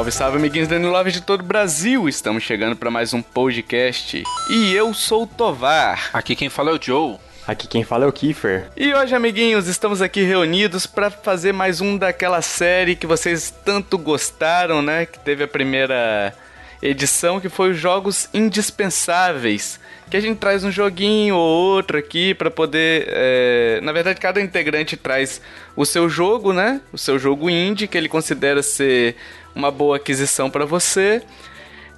Salve, salve, amiguinhos da Love de todo o Brasil! Estamos chegando para mais um podcast. E eu sou o Tovar. Aqui quem fala é o Joe. Aqui quem fala é o Kiefer. E hoje, amiguinhos, estamos aqui reunidos para fazer mais um daquela série que vocês tanto gostaram, né? Que teve a primeira edição, que foi os jogos indispensáveis. Que a gente traz um joguinho ou outro aqui para poder. É... Na verdade, cada integrante traz o seu jogo, né? O seu jogo indie que ele considera ser uma boa aquisição para você.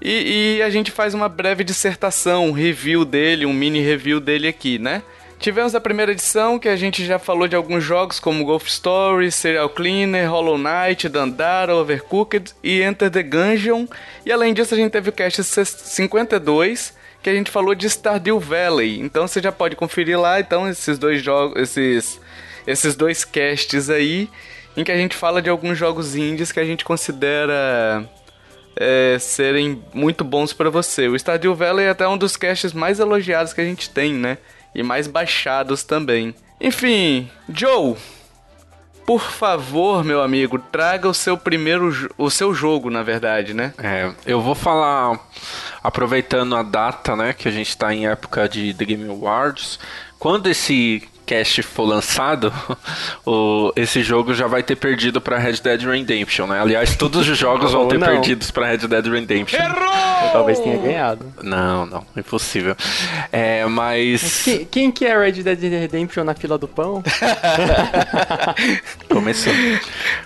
E, e, a gente faz uma breve dissertação, um review dele, um mini review dele aqui, né? Tivemos a primeira edição, que a gente já falou de alguns jogos como Golf Story, Serial Cleaner, Hollow Knight, Dandara, Overcooked e Enter the Gungeon. E além disso, a gente teve o cast 52, que a gente falou de Stardew Valley. Então você já pode conferir lá, então, esses dois jogos, esses, esses dois casts aí, em que a gente fala de alguns jogos indies que a gente considera é, serem muito bons para você. O Stardew Valley é até um dos casts mais elogiados que a gente tem, né? e mais baixados também. Enfim, Joe, por favor, meu amigo, traga o seu primeiro o seu jogo, na verdade, né? É, eu vou falar aproveitando a data, né, que a gente está em época de The Game Awards. Quando esse cast for lançado, o, esse jogo já vai ter perdido para Red Dead Redemption, né? Aliás, todos os jogos vão ter não. perdidos para Red Dead Redemption. Errou! Talvez tenha ganhado. Não, não, impossível. É, mas. mas quem, quem, que é Red Dead Redemption na fila do pão? começou.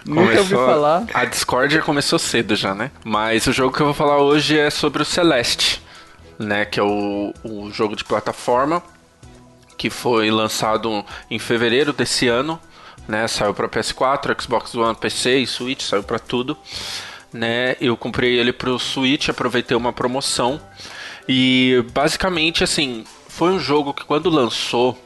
Nunca começou... ouvi falar. A Discord começou cedo já, né? Mas o jogo que eu vou falar hoje é sobre o Celeste. Né, que é o, o jogo de plataforma que foi lançado em fevereiro desse ano, né? Saiu para PS4, Xbox One, PC e Switch, saiu para tudo, né? Eu comprei ele pro Switch, aproveitei uma promoção e basicamente assim, foi um jogo que quando lançou,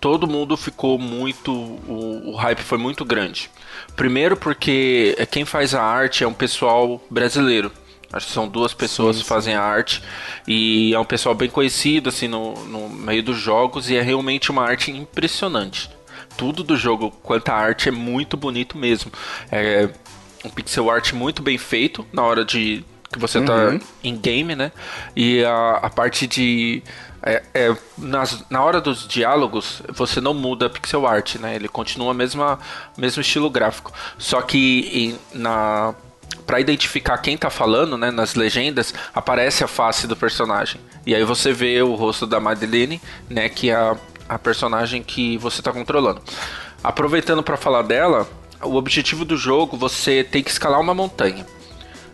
todo mundo ficou muito. O, o, hype foi muito grande. Primeiro porque quem faz a arte é um pessoal brasileiro. Acho que são duas pessoas sim, que fazem a arte e é um pessoal bem conhecido assim no, no meio dos jogos e é realmente uma arte impressionante. Tudo do jogo quanto a arte é muito bonito mesmo. É um pixel art muito bem feito na hora de que você tá uhum. em game, né? E a, a parte de é, é, nas, na hora dos diálogos, você não muda pixel art, né? Ele continua o mesmo estilo gráfico. Só que em, na para identificar quem tá falando, né, nas legendas, aparece a face do personagem. E aí você vê o rosto da Madeline, né, que é a, a personagem que você tá controlando. Aproveitando para falar dela, o objetivo do jogo, você tem que escalar uma montanha.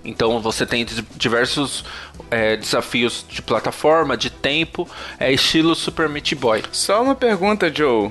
Então você tem diversos é, desafios de plataforma, de tempo, é estilo Super Meat Boy. Só uma pergunta, Joe.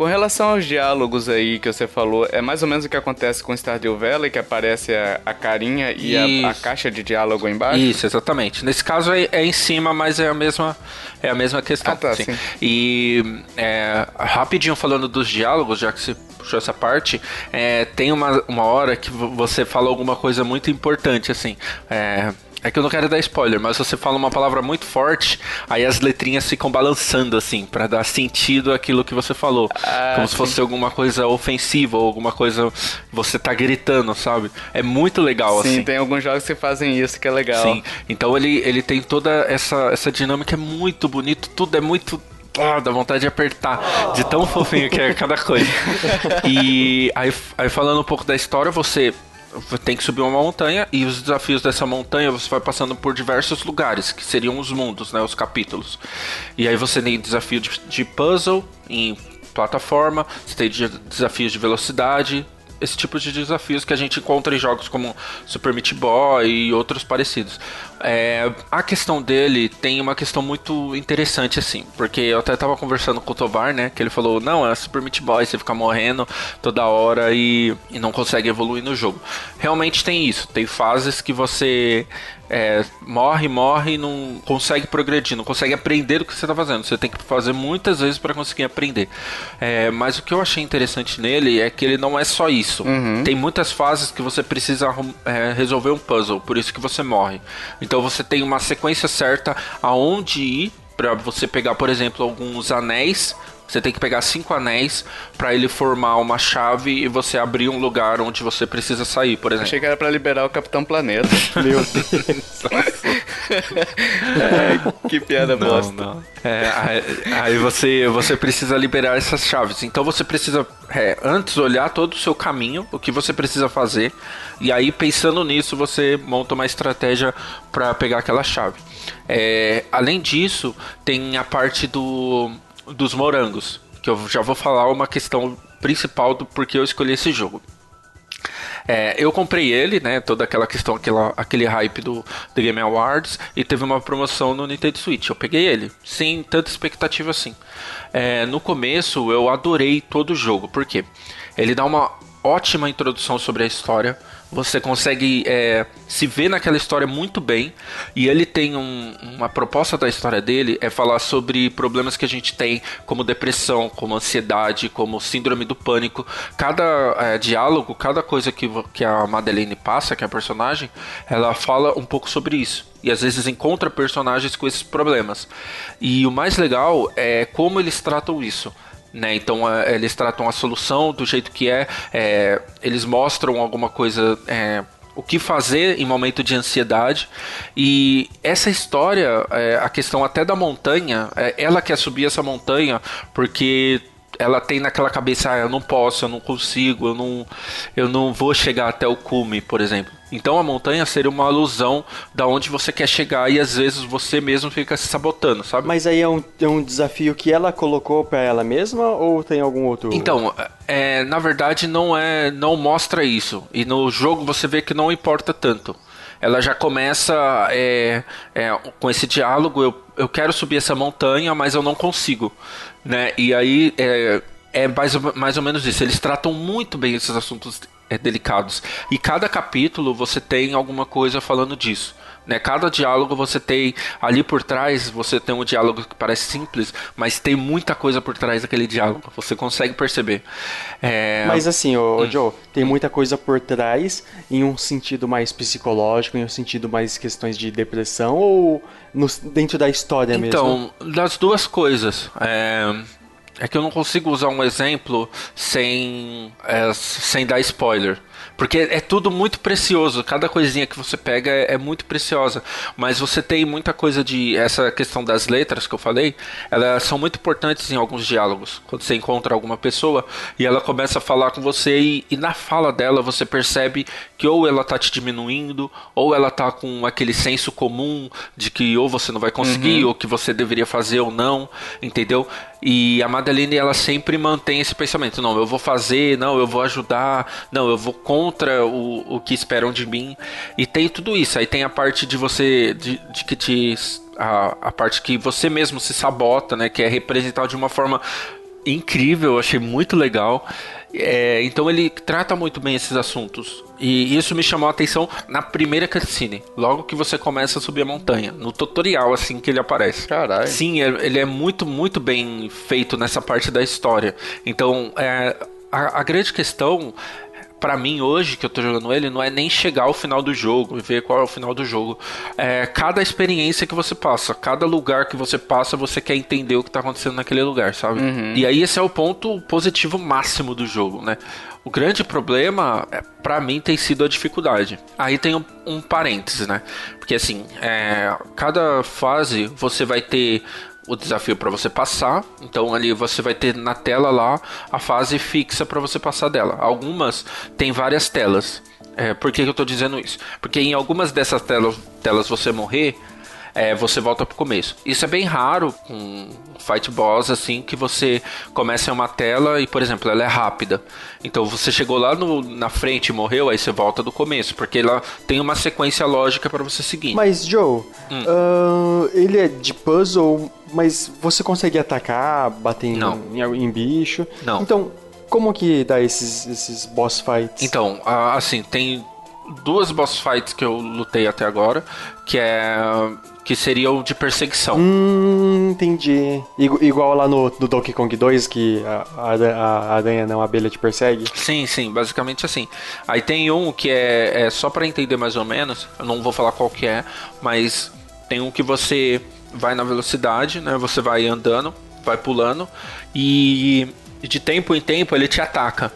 Com relação aos diálogos aí que você falou, é mais ou menos o que acontece com Stardew Valley, que aparece a, a carinha e a, a, caixa de diálogo embaixo? Isso, exatamente. Nesse caso é, é, em cima, mas é a mesma, é a mesma questão. Ah, tá, sim. E é, rapidinho falando dos diálogos, já que você puxou essa parte, é, tem uma, uma hora que você fala alguma coisa muito importante, assim. É, é que eu não quero dar spoiler, mas você fala uma palavra muito forte, aí as letrinhas ficam balançando, assim, para dar sentido àquilo que você falou. Ah, como sim. se fosse alguma coisa ofensiva ou alguma coisa. Você tá gritando, sabe? É muito legal, sim, assim. Sim, tem alguns jogos que fazem isso que é legal. Sim, então ele, ele tem toda essa, essa dinâmica, é muito bonito, tudo é muito ah, dá vontade de apertar, de tão fofinho que é cada coisa. E aí, aí falando um pouco da história, você tem que subir uma montanha e os desafios dessa montanha você vai passando por diversos lugares, que seriam os mundos, né, os capítulos. E aí você tem desafio de, de puzzle em plataforma, você tem desafios de velocidade, esse tipo de desafios que a gente encontra em jogos como Super Meat Boy e outros parecidos. É, a questão dele tem uma questão muito interessante, assim, porque eu até tava conversando com o Tovar, né, que ele falou, não, é Super Meat Boy, você fica morrendo toda hora e, e não consegue evoluir no jogo. Realmente tem isso, tem fases que você é, morre, morre e não consegue progredir, não consegue aprender o que você está fazendo. Você tem que fazer muitas vezes para conseguir aprender. É, mas o que eu achei interessante nele é que ele não é só isso. Uhum. Tem muitas fases que você precisa é, resolver um puzzle, por isso que você morre. Então você tem uma sequência certa aonde ir para você pegar, por exemplo, alguns anéis você tem que pegar cinco anéis para ele formar uma chave e você abrir um lugar onde você precisa sair, por exemplo. Achei que era pra liberar o Capitão Planeta. Meu Deus. é, que piada não, bosta. Não. É, aí, aí, você, você precisa liberar essas chaves. Então você precisa é, antes olhar todo o seu caminho, o que você precisa fazer, e aí pensando nisso você monta uma estratégia para pegar aquela chave. É, além disso, tem a parte do dos morangos, que eu já vou falar uma questão principal do porquê eu escolhi esse jogo. É, eu comprei ele, né? Toda aquela questão, aquela, aquele hype do The Game Awards, e teve uma promoção no Nintendo Switch. Eu peguei ele, sem tanta expectativa assim. É, no começo eu adorei todo o jogo, porque ele dá uma ótima introdução sobre a história você consegue é, se ver naquela história muito bem. E ele tem um, uma proposta da história dele é falar sobre problemas que a gente tem, como depressão, como ansiedade, como síndrome do pânico. Cada é, diálogo, cada coisa que, que a Madeleine passa, que é a personagem, ela fala um pouco sobre isso. E às vezes encontra personagens com esses problemas. E o mais legal é como eles tratam isso. Né? Então é, eles tratam a solução do jeito que é, é eles mostram alguma coisa. É, o que fazer em momento de ansiedade e essa história, é, a questão até da montanha, é, ela quer subir essa montanha porque ela tem naquela cabeça, ah, eu não posso, eu não consigo, eu não, eu não vou chegar até o cume, por exemplo. Então a montanha seria uma alusão da onde você quer chegar e às vezes você mesmo fica se sabotando, sabe? Mas aí é um, é um desafio que ela colocou para ela mesma ou tem algum outro? Então, é, na verdade não é, não mostra isso e no jogo você vê que não importa tanto. Ela já começa é, é, com esse diálogo. Eu, eu quero subir essa montanha, mas eu não consigo, né? E aí é, é mais, mais ou menos isso. Eles tratam muito bem esses assuntos é, delicados. E cada capítulo você tem alguma coisa falando disso. Né? Cada diálogo você tem ali por trás, você tem um diálogo que parece simples, mas tem muita coisa por trás daquele diálogo. Você consegue perceber. É... Mas assim, ô, hum. Joe, tem muita coisa por trás em um sentido mais psicológico, em um sentido mais questões de depressão ou no, dentro da história então, mesmo? Então, das duas coisas. É é que eu não consigo usar um exemplo sem, é, sem dar spoiler. Porque é tudo muito precioso, cada coisinha que você pega é, é, muito preciosa. Mas você tem muita coisa de. Essa questão das letras que eu falei, elas são muito importantes em alguns diálogos. Quando você encontra alguma pessoa e ela começa a falar com você, e, e na fala dela você percebe que ou ela tá te diminuindo, ou ela tá com aquele senso comum de que ou você não vai conseguir, uhum. ou que você deveria fazer ou não, entendeu? E a Madeline ela sempre mantém esse pensamento: não, eu vou fazer, não, eu vou ajudar, não, eu vou contra o, o que esperam de mim. E tem tudo isso. Aí tem a parte de você, de, de que te. A, a parte que você mesmo se sabota, né? Que é representar de uma forma incrível, achei muito legal. É, então ele trata muito bem esses assuntos. E isso me chamou a atenção na primeira cutscene. Logo que você começa a subir a montanha. No tutorial, assim que ele aparece. Caralho. Sim, ele é muito, muito bem feito nessa parte da história. Então, é, a, a grande questão para mim hoje que eu tô jogando ele não é nem chegar ao final do jogo e ver qual é o final do jogo. É cada experiência que você passa, cada lugar que você passa, você quer entender o que tá acontecendo naquele lugar, sabe? Uhum. E aí esse é o ponto positivo máximo do jogo, né? O grande problema, é, para mim, tem sido a dificuldade. Aí tem um, um parênteses, né? Porque assim, é, cada fase você vai ter o desafio para você passar. Então ali você vai ter na tela lá a fase fixa para você passar dela. Algumas tem várias telas. É, por que, que eu estou dizendo isso? Porque em algumas dessas telas, telas você morrer, é, você volta pro começo. Isso é bem raro com fight boss assim que você começa em uma tela e, por exemplo, ela é rápida. Então você chegou lá no, na frente e morreu, aí você volta do começo, porque ela tem uma sequência lógica para você seguir. Mas Joe, hum. uh, ele é de puzzle, mas você consegue atacar, bater em, em, em bicho? Não. Então como que dá esses, esses boss fights? Então, assim, tem duas boss fights que eu lutei até agora, que é que seriam de perseguição. Hum, entendi. Igual lá no, no Donkey Kong 2, que a, a, a aranha não, a abelha te persegue? Sim, sim, basicamente assim. Aí tem um que é, é só para entender mais ou menos, eu não vou falar qual que é, mas tem um que você vai na velocidade, né? Você vai andando, vai pulando e de tempo em tempo ele te ataca.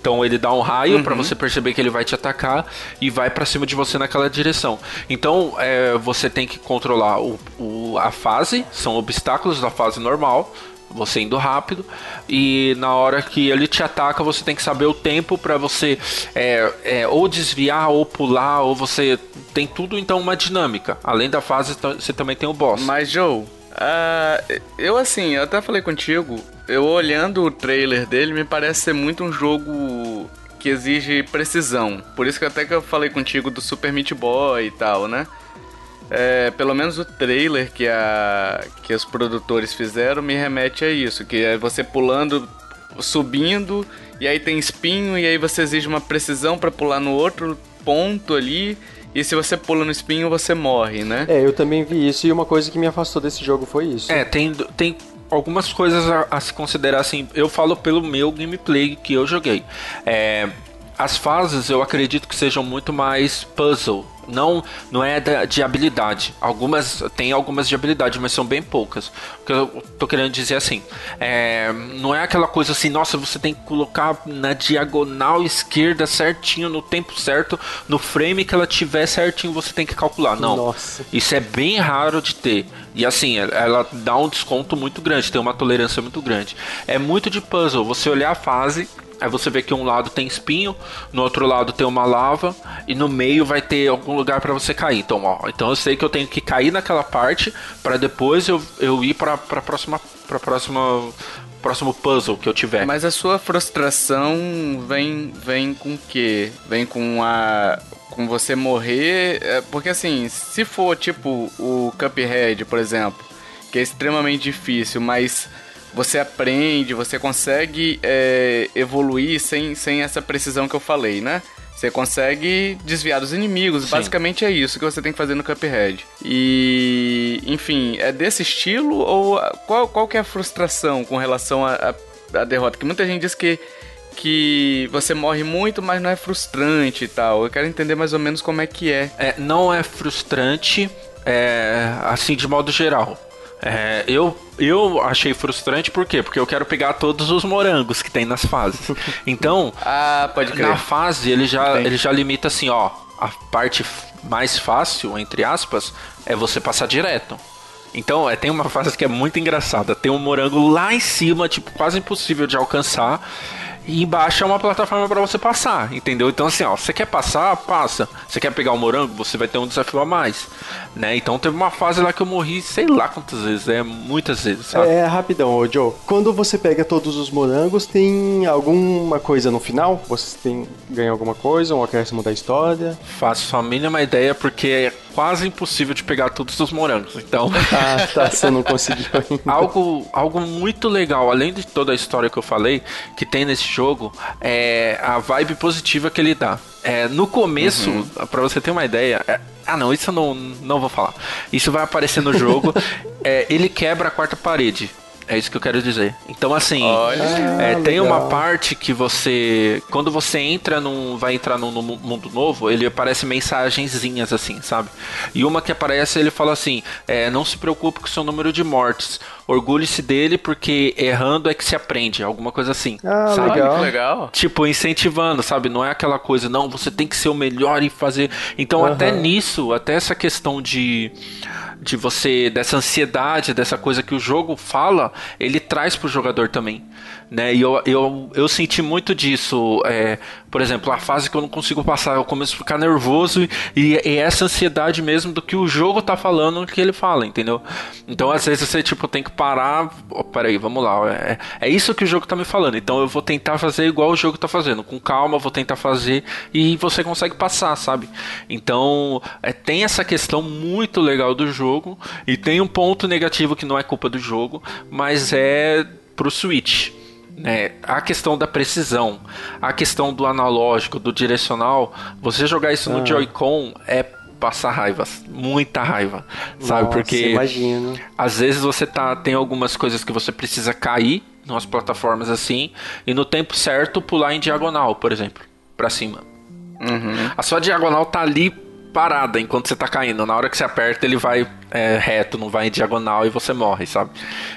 Então ele dá um raio uhum. para você perceber que ele vai te atacar e vai para cima de você naquela direção. Então é, você tem que controlar o, o, a fase, são obstáculos da fase normal, você indo rápido e na hora que ele te ataca você tem que saber o tempo para você é, é, ou desviar ou pular ou você tem tudo então uma dinâmica. Além da fase você também tem o boss. Mas Joe uh, eu assim eu até falei contigo eu olhando o trailer dele me parece ser muito um jogo que exige precisão. Por isso que até que eu falei contigo do Super Meat Boy e tal né é, pelo menos o trailer que, a, que os produtores fizeram me remete a isso, que é você pulando, subindo, e aí tem espinho, e aí você exige uma precisão para pular no outro ponto ali, e se você pula no espinho, você morre, né? É, eu também vi isso, e uma coisa que me afastou desse jogo foi isso. É, tem, tem algumas coisas a, a se considerar assim, eu falo pelo meu gameplay que eu joguei. É, as fases eu acredito que sejam muito mais puzzle não não é de habilidade. Algumas tem algumas de habilidade, mas são bem poucas. O que eu tô querendo dizer assim, é, não é aquela coisa assim, nossa, você tem que colocar na diagonal esquerda certinho no tempo certo, no frame que ela tiver certinho, você tem que calcular. Não. Nossa. Isso é bem raro de ter. E assim, ela dá um desconto muito grande, tem uma tolerância muito grande. É muito de puzzle, você olhar a fase Aí você vê que um lado tem espinho, no outro lado tem uma lava e no meio vai ter algum lugar para você cair. Então, ó, então eu sei que eu tenho que cair naquela parte para depois eu, eu ir para para próxima para próxima próximo puzzle que eu tiver. Mas a sua frustração vem vem com o quê? Vem com a com você morrer, é, porque assim, se for tipo o Cuphead, por exemplo, que é extremamente difícil, mas você aprende, você consegue é, evoluir sem, sem essa precisão que eu falei, né? Você consegue desviar dos inimigos. Sim. Basicamente é isso que você tem que fazer no Cuphead. E, enfim, é desse estilo ou qual, qual que é a frustração com relação à derrota? Que muita gente diz que que você morre muito, mas não é frustrante e tal. Eu quero entender mais ou menos como é que é. é não é frustrante, é, assim, de modo geral. É, eu, eu achei frustrante por quê? Porque eu quero pegar todos os morangos que tem nas fases. Então, ah, pode crer. na fase ele já, ele já limita assim, ó. A parte mais fácil, entre aspas, é você passar direto. Então, é, tem uma fase que é muito engraçada. Tem um morango lá em cima, tipo, quase impossível de alcançar e embaixo é uma plataforma para você passar, entendeu? Então assim, ó, você quer passar, passa. Você quer pegar o morango, você vai ter um desafio a mais, né? Então teve uma fase lá que eu morri, sei lá quantas vezes, é muitas vezes, sabe? É, rapidão, ô Joe. Quando você pega todos os morangos, tem alguma coisa no final? Você tem ganha alguma coisa, um acréscimo da história? Faço a mínima ideia porque quase impossível de pegar todos os morangos. Então, ah, tá, você não conseguiu ainda. algo algo muito legal, além de toda a história que eu falei, que tem nesse jogo é a vibe positiva que ele dá. É, no começo, uhum. para você ter uma ideia, é, ah não, isso eu não, não vou falar. Isso vai aparecer no jogo. é, ele quebra a quarta parede. É isso que eu quero dizer. Então, assim, é, tem uma parte que você. Quando você entra num. Vai entrar num, num, mundo novo, ele aparece mensagenzinhas, assim, sabe? E uma que aparece, ele fala assim: é, não se preocupe com o seu número de mortes. Orgulhe-se dele porque errando é que se aprende. Alguma coisa assim. Ah, sabe? legal. legal. Tipo, incentivando, sabe? Não é aquela coisa, não, você tem que ser o melhor e fazer. Então, uhum. até nisso, até essa questão de de você dessa ansiedade, dessa coisa que o jogo fala, ele traz pro jogador também, né? E eu, eu, eu senti muito disso, é, por exemplo, a fase que eu não consigo passar, eu começo a ficar nervoso e, e essa ansiedade mesmo do que o jogo tá falando que ele fala, entendeu? Então às vezes você tipo tem que parar, oh, peraí, vamos lá, é, é isso que o jogo tá me falando, então eu vou tentar fazer igual o jogo tá fazendo, com calma, vou tentar fazer e você consegue passar, sabe? Então é, tem essa questão muito legal do jogo. E tem um ponto negativo que não é culpa do jogo, mas é pro Switch. Né? A questão da precisão, a questão do analógico, do direcional, você jogar isso no ah. Joy-Con é passar raiva, muita raiva, sabe? Nossa, Porque imagino. às vezes você tá tem algumas coisas que você precisa cair nas plataformas assim e no tempo certo pular em diagonal, por exemplo, para cima. Uhum. A sua diagonal tá ali parada enquanto você tá caindo. Na hora que você aperta, ele vai é, reto, não vai em diagonal e você morre, sabe?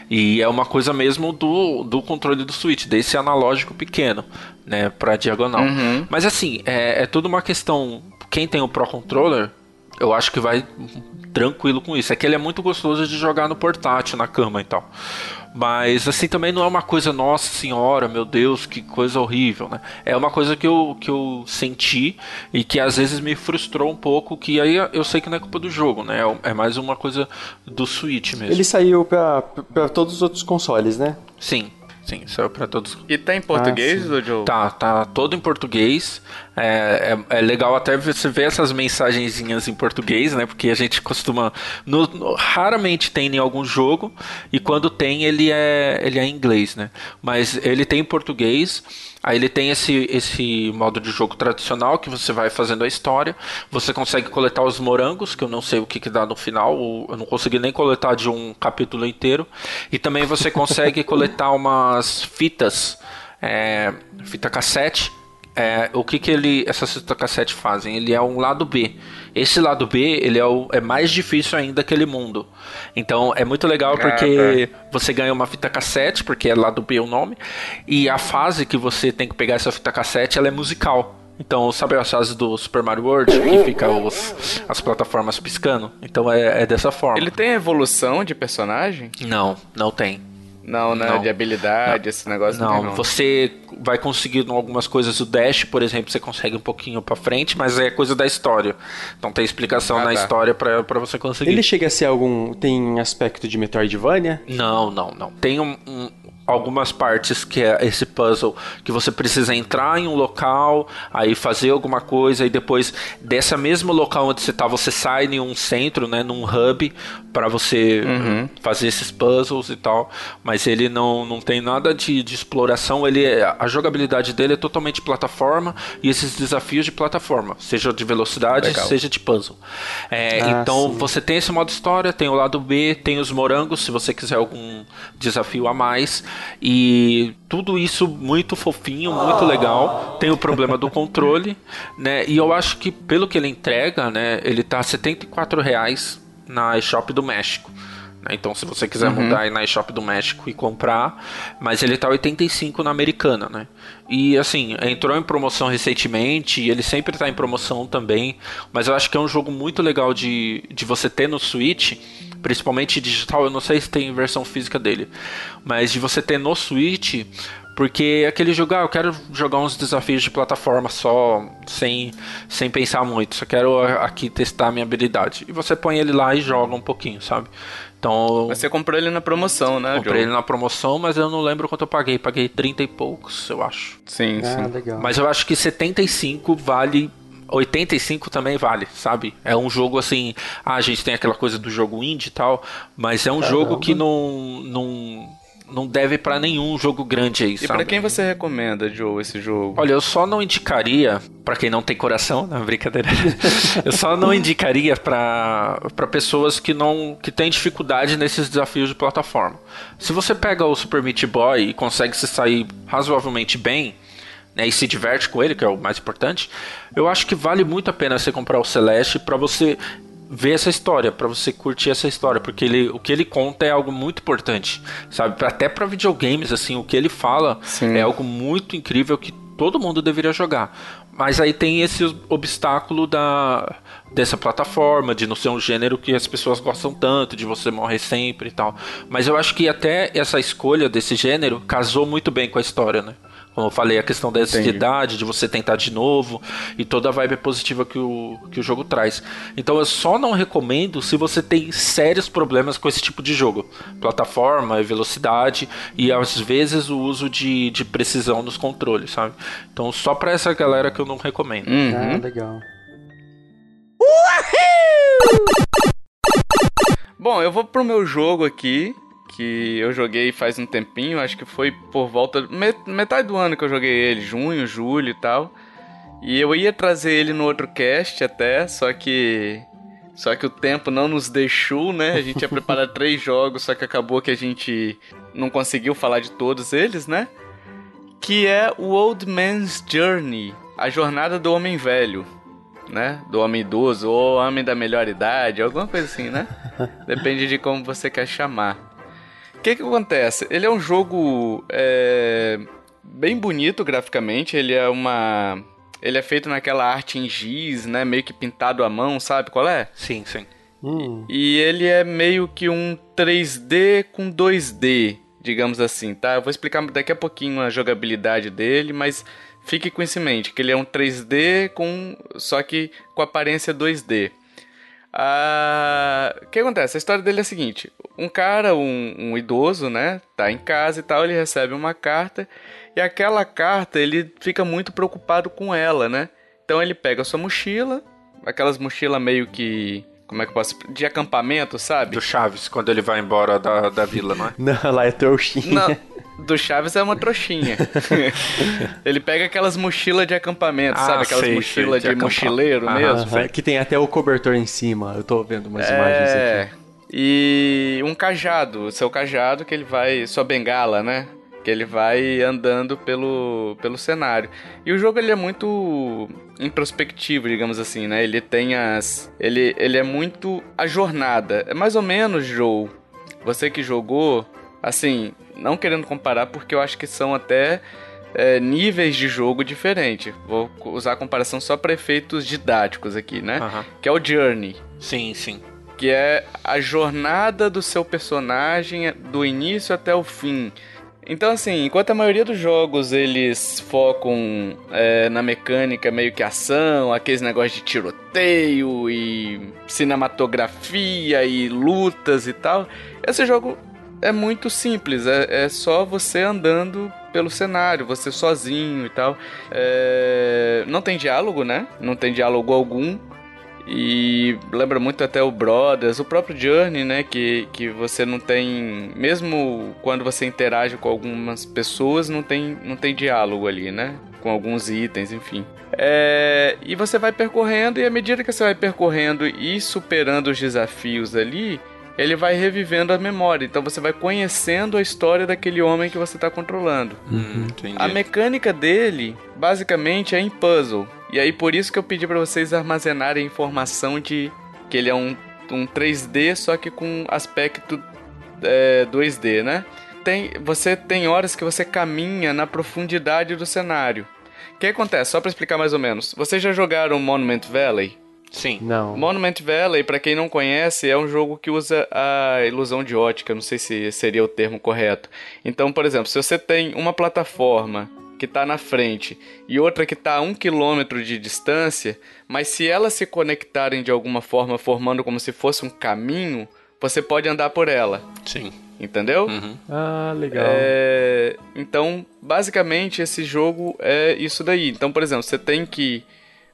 E é uma coisa mesmo do, do controle do Switch, desse analógico pequeno, né, pra diagonal. Uhum. Mas assim, é, é tudo uma questão. Quem tem o Pro Controller, eu acho que vai tranquilo com isso. É que ele é muito gostoso de jogar no portátil, na cama e tal. Mas assim também não é uma coisa, nossa senhora, meu Deus, que coisa horrível, né? É uma coisa que eu, que eu senti e que às vezes me frustrou um pouco, que aí eu sei que não é culpa do jogo, né? É mais uma coisa do Switch mesmo. Ele saiu para todos os outros consoles, né? Sim. Sim, saiu para todos. E tá em português, ah, Joe? Tá, tá todo em português. É, é, é, legal até você ver essas mensagenzinhas em português, né? Porque a gente costuma. No, no, raramente tem em algum jogo, e quando tem, ele é, ele é em inglês, né? Mas ele tem em português. Aí ele tem esse, esse modo de jogo tradicional que você vai fazendo a história. Você consegue coletar os morangos, que eu não sei o que, que dá no final. Eu não consegui nem coletar de um capítulo inteiro. E também você consegue coletar umas fitas, é, fita cassete, é, o que, que ele, essas fitas cassete fazem? Ele é um lado B. Esse lado B ele é, o, é mais difícil ainda aquele mundo. Então é muito legal ah, porque tá. você ganha uma fita cassete, porque é lado B o nome, e a fase que você tem que pegar essa fita cassete ela é musical. Então, sabe as fases do Super Mario World que fica os, as plataformas piscando? Então é, é dessa forma. Ele tem evolução de personagem? Não, não tem. Não, né? Não. De habilidade, não. esse negócio não. não. Você vai conseguindo algumas coisas. O Dash, por exemplo, você consegue um pouquinho para frente, mas é coisa da história. Então tem explicação ah, na tá. história para você conseguir. Ele chega a ser algum. Tem aspecto de Metroidvania? Não, não, não. Tem um, um algumas partes que é esse puzzle que você precisa entrar em um local, aí fazer alguma coisa e depois dessa mesmo local onde você está você sai em um centro, né, num hub para você uhum. fazer esses puzzles e tal, mas ele não, não tem nada de, de exploração, ele é, a jogabilidade dele é totalmente plataforma e esses desafios de plataforma, seja de velocidade, Legal. seja de puzzle. É, ah, então sim. você tem esse modo história, tem o lado B, tem os morangos, se você quiser algum desafio a mais. E tudo isso muito fofinho, muito legal. Tem o problema do controle, né? E eu acho que pelo que ele entrega, né, ele tá 74 reais na eShop do México. Né? Então, se você quiser uhum. mudar aí na eShop do México e comprar, mas ele tá 85 na americana, né? E assim, entrou em promoção recentemente, e ele sempre está em promoção também, mas eu acho que é um jogo muito legal de, de você ter no Switch principalmente digital, eu não sei se tem versão física dele, mas de você ter no Switch, porque aquele jogo, ah, eu quero jogar uns desafios de plataforma só, sem, sem pensar muito, só quero aqui testar a minha habilidade. E você põe ele lá e joga um pouquinho, sabe? Então. Você comprou ele na promoção, né? Comprei ele na promoção, mas eu não lembro quanto eu paguei. Paguei 30 e poucos, eu acho. Sim, ah, sim. Legal. Mas eu acho que 75 vale 85 também vale, sabe? É um jogo assim. Ah, a gente tem aquela coisa do jogo indie e tal, mas é um Caramba. jogo que não. não não deve para nenhum jogo grande aí, e? E pra quem você recomenda, Joe, esse jogo? Olha, eu só não indicaria, para quem não tem coração, não, brincadeira. eu só não indicaria para pessoas que não que têm dificuldade nesses desafios de plataforma. Se você pega o Super Meat Boy e consegue se sair razoavelmente bem, né, e se diverte com ele, que é o mais importante, eu acho que vale muito a pena você comprar o Celeste para você ver essa história, para você curtir essa história, porque ele, o que ele conta é algo muito importante, sabe? Até para videogames, assim, o que ele fala Sim. é algo muito incrível que todo mundo deveria jogar. Mas aí tem esse obstáculo da dessa plataforma, de não ser um gênero que as pessoas gostam tanto, de você morrer sempre e tal. Mas eu acho que até essa escolha desse gênero casou muito bem com a história, né? Como eu falei, a questão da ansiedade, de você tentar de novo e toda a vibe positiva que o, que o jogo traz. Então eu só não recomendo se você tem sérios problemas com esse tipo de jogo. Plataforma, velocidade e às vezes o uso de, de precisão nos controles, sabe? Então só pra essa galera que eu não recomendo. Uhum. Ah, legal. Bom, eu vou pro meu jogo aqui que eu joguei faz um tempinho, acho que foi por volta metade do ano que eu joguei ele, junho, julho e tal. E eu ia trazer ele no outro cast até, só que só que o tempo não nos deixou, né? A gente ia preparar três jogos, só que acabou que a gente não conseguiu falar de todos eles, né? Que é o Old Man's Journey, a jornada do homem velho. né? Do homem idoso ou homem da melhor idade, alguma coisa assim, né? Depende de como você quer chamar. O que que acontece? Ele é um jogo é, bem bonito graficamente, ele é uma... Ele é feito naquela arte em giz, né? Meio que pintado à mão, sabe qual é? Sim, sim. Hum. E ele é meio que um 3D com 2D, digamos assim, tá? Eu vou explicar daqui a pouquinho a jogabilidade dele, mas fique com isso em mente, que ele é um 3D com só que com aparência 2D. Ah, o que acontece? A história dele é a seguinte: um cara, um, um, idoso, né, tá em casa e tal, ele recebe uma carta e aquela carta ele fica muito preocupado com ela, né? Então ele pega a sua mochila, aquelas mochilas meio que como é que eu posso. De acampamento, sabe? Do Chaves, quando ele vai embora da, da vila, não é? Não, lá é trouxinha. Não, do Chaves é uma trouxinha. ele pega aquelas mochilas de acampamento, ah, sabe? Aquelas mochilas de, de mochileiro mesmo. Que tem até o cobertor em cima. Eu tô vendo umas é... imagens aqui. E um cajado, seu cajado que ele vai. Sua bengala, né? que ele vai andando pelo, pelo cenário. E o jogo ele é muito introspectivo, digamos assim, né? Ele tem as ele ele é muito a jornada. É mais ou menos Joe. Você que jogou, assim, não querendo comparar porque eu acho que são até é, níveis de jogo diferentes. Vou usar a comparação só para efeitos didáticos aqui, né? Uhum. Que é o Journey. Sim, sim. Que é a jornada do seu personagem do início até o fim. Então, assim, enquanto a maioria dos jogos eles focam é, na mecânica meio que ação, aqueles negócios de tiroteio e cinematografia e lutas e tal, esse jogo é muito simples, é, é só você andando pelo cenário, você sozinho e tal. É, não tem diálogo, né? Não tem diálogo algum. E lembra muito até o Brothers, o próprio Journey, né? Que, que você não tem. Mesmo quando você interage com algumas pessoas, não tem, não tem diálogo ali, né? Com alguns itens, enfim. É, e você vai percorrendo, e à medida que você vai percorrendo e superando os desafios ali, ele vai revivendo a memória. Então você vai conhecendo a história daquele homem que você está controlando. Uhum, a mecânica dele, basicamente, é em puzzle. E aí por isso que eu pedi para vocês armazenarem informação de que ele é um, um 3D, só que com aspecto é, 2D, né? Tem, você tem horas que você caminha na profundidade do cenário. O que acontece? Só para explicar mais ou menos. Vocês já jogaram Monument Valley? Sim. Não. Monument Valley, para quem não conhece, é um jogo que usa a ilusão de ótica, não sei se seria o termo correto. Então, por exemplo, se você tem uma plataforma que está na frente e outra que está a um quilômetro de distância, mas se elas se conectarem de alguma forma, formando como se fosse um caminho, você pode andar por ela. Sim. Entendeu? Uhum. Ah, legal. É... Então, basicamente, esse jogo é isso daí. Então, por exemplo, você tem que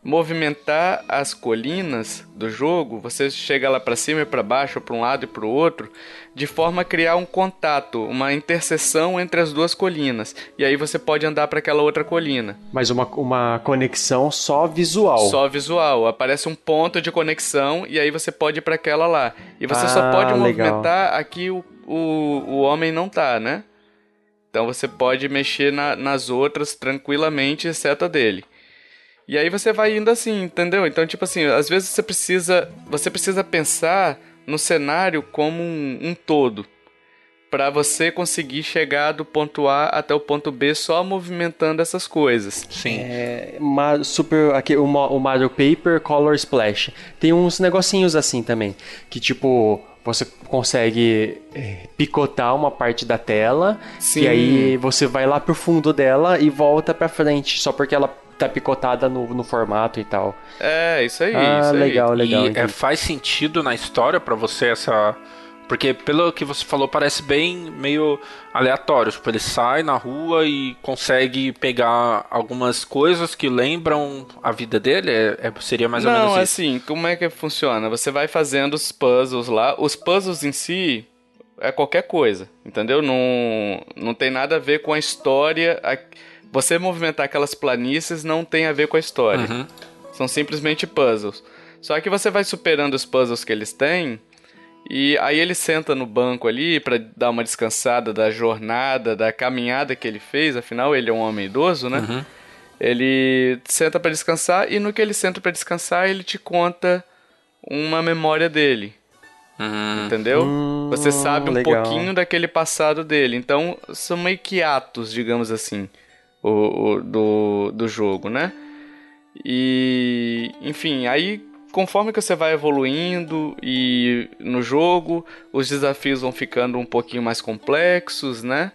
movimentar as colinas do jogo, você chega lá para cima e para baixo, para um lado e para o outro, de forma a criar um contato, uma interseção entre as duas colinas. E aí você pode andar para aquela outra colina. Mas uma, uma conexão só visual. Só visual. Aparece um ponto de conexão e aí você pode ir para aquela lá. E você ah, só pode movimentar legal. aqui o, o, o homem não tá, né? Então você pode mexer na, nas outras tranquilamente, exceto a dele. E aí você vai indo assim, entendeu? Então, tipo assim, às vezes você precisa, você precisa pensar no cenário como um, um todo para você conseguir chegar do ponto A até o ponto B só movimentando essas coisas. Sim. É, super aqui o, o Mario Paper Color Splash. Tem uns negocinhos assim também, que tipo você consegue é, picotar uma parte da tela Sim. e aí você vai lá pro fundo dela e volta para frente, só porque ela tá picotada no, no formato e tal. É, isso aí. Ah, isso legal, aí. legal. E é, faz sentido na história para você essa. Porque pelo que você falou, parece bem meio aleatório. Tipo, ele sai na rua e consegue pegar algumas coisas que lembram a vida dele. É, é seria mais ou Não, menos isso. Não, assim, como é que funciona? Você vai fazendo os puzzles lá. Os puzzles em si é qualquer coisa, entendeu? Não, não tem nada a ver com a história. A você movimentar aquelas planícies não tem a ver com a história. Uhum. São simplesmente puzzles. Só que você vai superando os puzzles que eles têm. E aí ele senta no banco ali para dar uma descansada da jornada, da caminhada que ele fez. Afinal, ele é um homem idoso, né? Uhum. Ele senta para descansar e no que ele senta para descansar, ele te conta uma memória dele. Hum. Entendeu? Hum, Você sabe um legal. pouquinho daquele passado dele. Então, são meio que atos, digamos assim, o, o- do, do jogo, né? E, enfim, aí conforme que você vai evoluindo e no jogo, os desafios vão ficando um pouquinho mais complexos, né?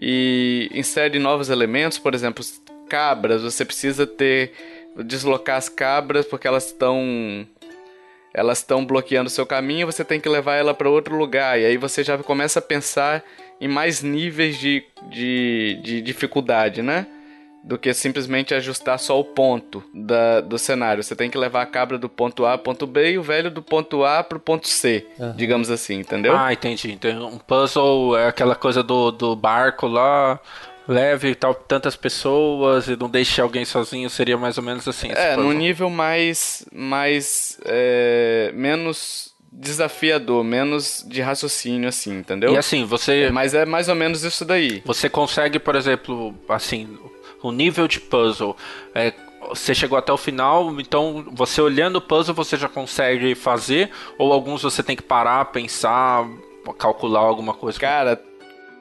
E insere novos elementos, por exemplo, cabras, você precisa ter deslocar as cabras porque elas estão elas estão bloqueando o seu caminho, você tem que levar ela para outro lugar. E aí você já começa a pensar em mais níveis de, de, de dificuldade, né? Do que simplesmente ajustar só o ponto da, do cenário. Você tem que levar a cabra do ponto A ao ponto B e o velho do ponto A pro ponto C, digamos assim, entendeu? Ah, entendi. Então, um puzzle é aquela coisa do, do barco lá, leve tal, tantas pessoas e não deixe alguém sozinho, seria mais ou menos assim. É, num puzzle. nível mais. mais. é, menos desafiador, menos de raciocínio, assim, entendeu? E assim, você, Mas é mais ou menos isso daí. você consegue, por exemplo, assim, o nível de puzzle. É, você chegou até o final, então você olhando o puzzle você já consegue fazer, ou alguns você tem que parar, pensar, calcular alguma coisa. Cara,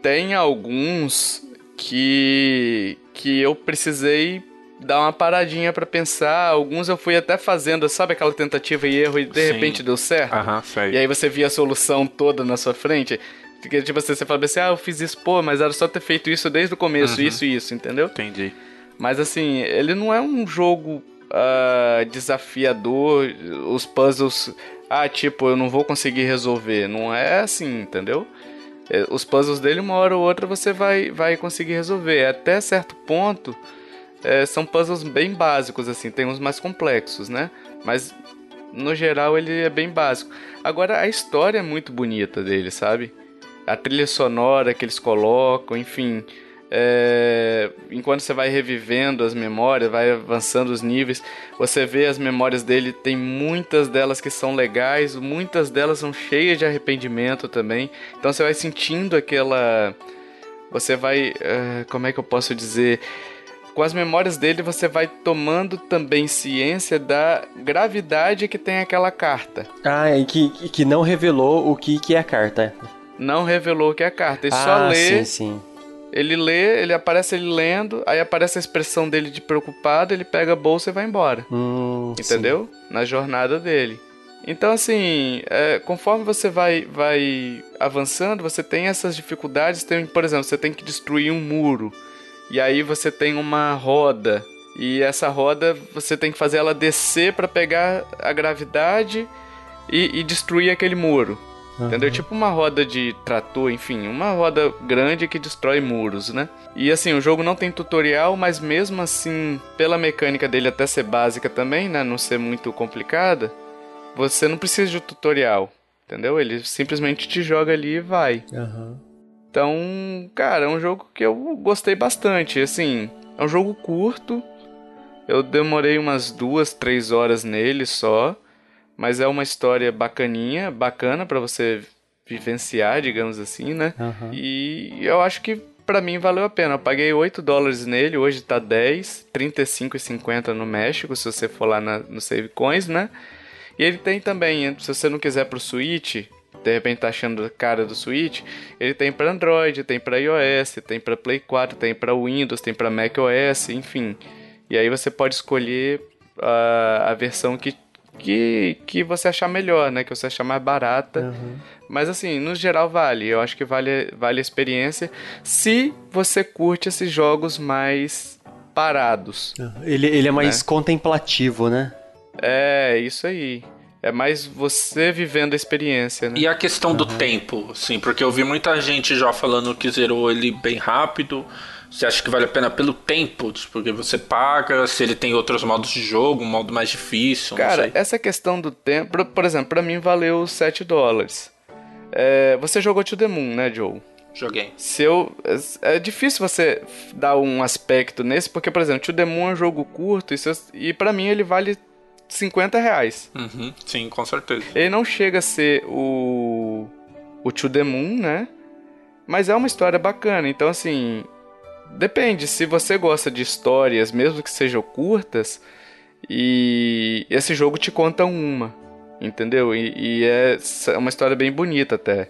tem alguns que que eu precisei dar uma paradinha pra pensar. Alguns eu fui até fazendo, sabe aquela tentativa e erro e de Sim. repente deu certo. Aham, sei. E aí você via a solução toda na sua frente. Porque, tipo assim, você fala assim, ah, eu fiz isso, pô, mas era só ter feito isso desde o começo, isso e isso, entendeu? Entendi. Mas assim, ele não é um jogo ah, desafiador, os puzzles, ah, tipo, eu não vou conseguir resolver. Não é assim, entendeu? É, Os puzzles dele, uma hora ou outra, você vai, vai conseguir resolver. Até certo ponto, é, são puzzles bem básicos, assim, tem uns mais complexos, né? Mas no geral ele é bem básico. Agora a história é muito bonita dele, sabe? A trilha sonora que eles colocam, enfim. é, enquanto você vai revivendo as memórias, vai avançando os níveis, você vê as memórias dele, tem muitas delas que são legais, muitas delas são cheias de arrependimento também. Então você vai sentindo aquela. Você vai. é, como é que eu posso dizer? Com as memórias dele você vai tomando também ciência da gravidade que tem aquela carta. Ah, e que, que- não revelou o que, que é a carta. Não revelou que é a carta. Ele ah, só lê, sim, sim. ele lê, ele aparece ele lendo, aí aparece a expressão dele de preocupado, ele pega a bolsa e vai embora. Hum, Entendeu? Na jornada dele. Então, assim, é, conforme você vai, vai avançando, você tem essas dificuldades. Tem, por exemplo, você tem que destruir um muro. E aí você tem uma roda. E essa roda você tem que fazer ela descer para pegar a gravidade e, e destruir aquele muro. Entendeu? Tipo uma roda de trator, enfim, uma roda grande que destrói muros, né? E assim, o jogo não tem tutorial, mas mesmo assim, pela mecânica dele até ser básica também, né? Não ser muito complicada, você não precisa de tutorial, entendeu? Ele simplesmente te joga ali e vai. Aham. Então, cara, é um jogo que eu gostei bastante. Assim, é um jogo curto. Eu demorei umas duas, três horas nele só. Mas é uma história bacaninha, bacana pra você vivenciar, digamos assim, né? Aham. E eu acho que pra mim valeu a pena. Eu paguei 8 dólares nele, hoje tá 10, 35,50 no México, se você for lá na- no Save Coins, né? E ele tem também, se você não quiser pro Switch, de repente tá achando a cara do Switch, ele tem pra Android, tem pra iOS, tem pra Play 4, tem pra Windows, tem pra macOS, enfim. E aí você pode escolher a, a versão que, que, que você achar melhor, né? Que você achar mais barata. Mas assim, no geral vale. Eu acho que vale, vale a experiência se você curte esses jogos mais parados. Ele, ele é mais contemplativo, né? É, isso aí. É mais você vivendo a experiência, né? E a questão do tempo, sim, porque eu vi muita gente já falando que zerou ele bem rápido. Você acha que vale a pena pelo tempo? Porque você paga, se ele tem outros modos de jogo, um modo mais difícil, não Cara, sei. essa questão do tempo, por- exemplo, pra mim valeu 7 dólares. É, você jogou To The Moon, né, Joe? Joguei. Se eu, é, é difícil você dar um aspecto nesse, porque, por exemplo, To The Moon é um jogo curto e, se eu- e pra mim ele vale 50 reais. Uhum, sim, com certeza. Ele não chega a ser o. o To The Moon, né? Mas é uma história bacana. Então, assim. depende. Se você gosta de histórias, mesmo que sejam curtas, e esse jogo te conta uma, entendeu? E, e é uma história bem bonita até.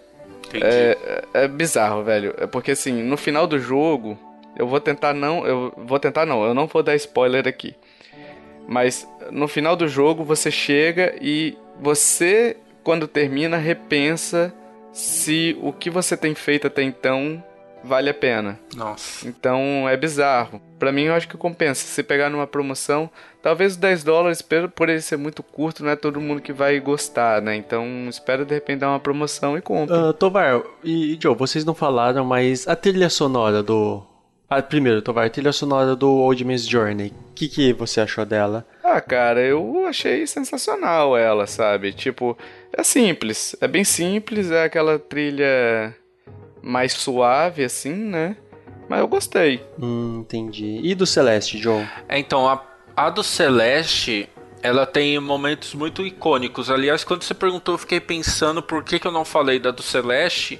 É, é, é, bizarro, velho. É porque assim, no final do jogo, eu vou tentar não. Eu vou tentar não, eu não vou dar spoiler aqui. Mas no final do jogo você chega e você, quando termina, repensa se o que você tem feito até então vale a pena. Nossa. Então é bizarro. Para mim eu acho que compensa. Se pegar numa promoção, talvez os 10 dólares, por ele ser muito curto, não é todo mundo que vai gostar, né? Então espera de repente dar uma promoção e compra. Uh, Tovar e Joe, vocês não falaram, mas a trilha sonora do. Ah, primeiro, Tovar, a trilha sonora do Old Man's Journey. O que, que você achou dela? Ah, cara, eu achei sensacional ela, sabe? Tipo, é simples, é bem simples, é aquela trilha mais suave, assim, né? Mas eu gostei. Hum, entendi. E do Celeste, Joe? É, então, a, a do Celeste, ela tem momentos muito icônicos. Aliás, quando você perguntou, eu fiquei pensando por que, que eu não falei da do Celeste.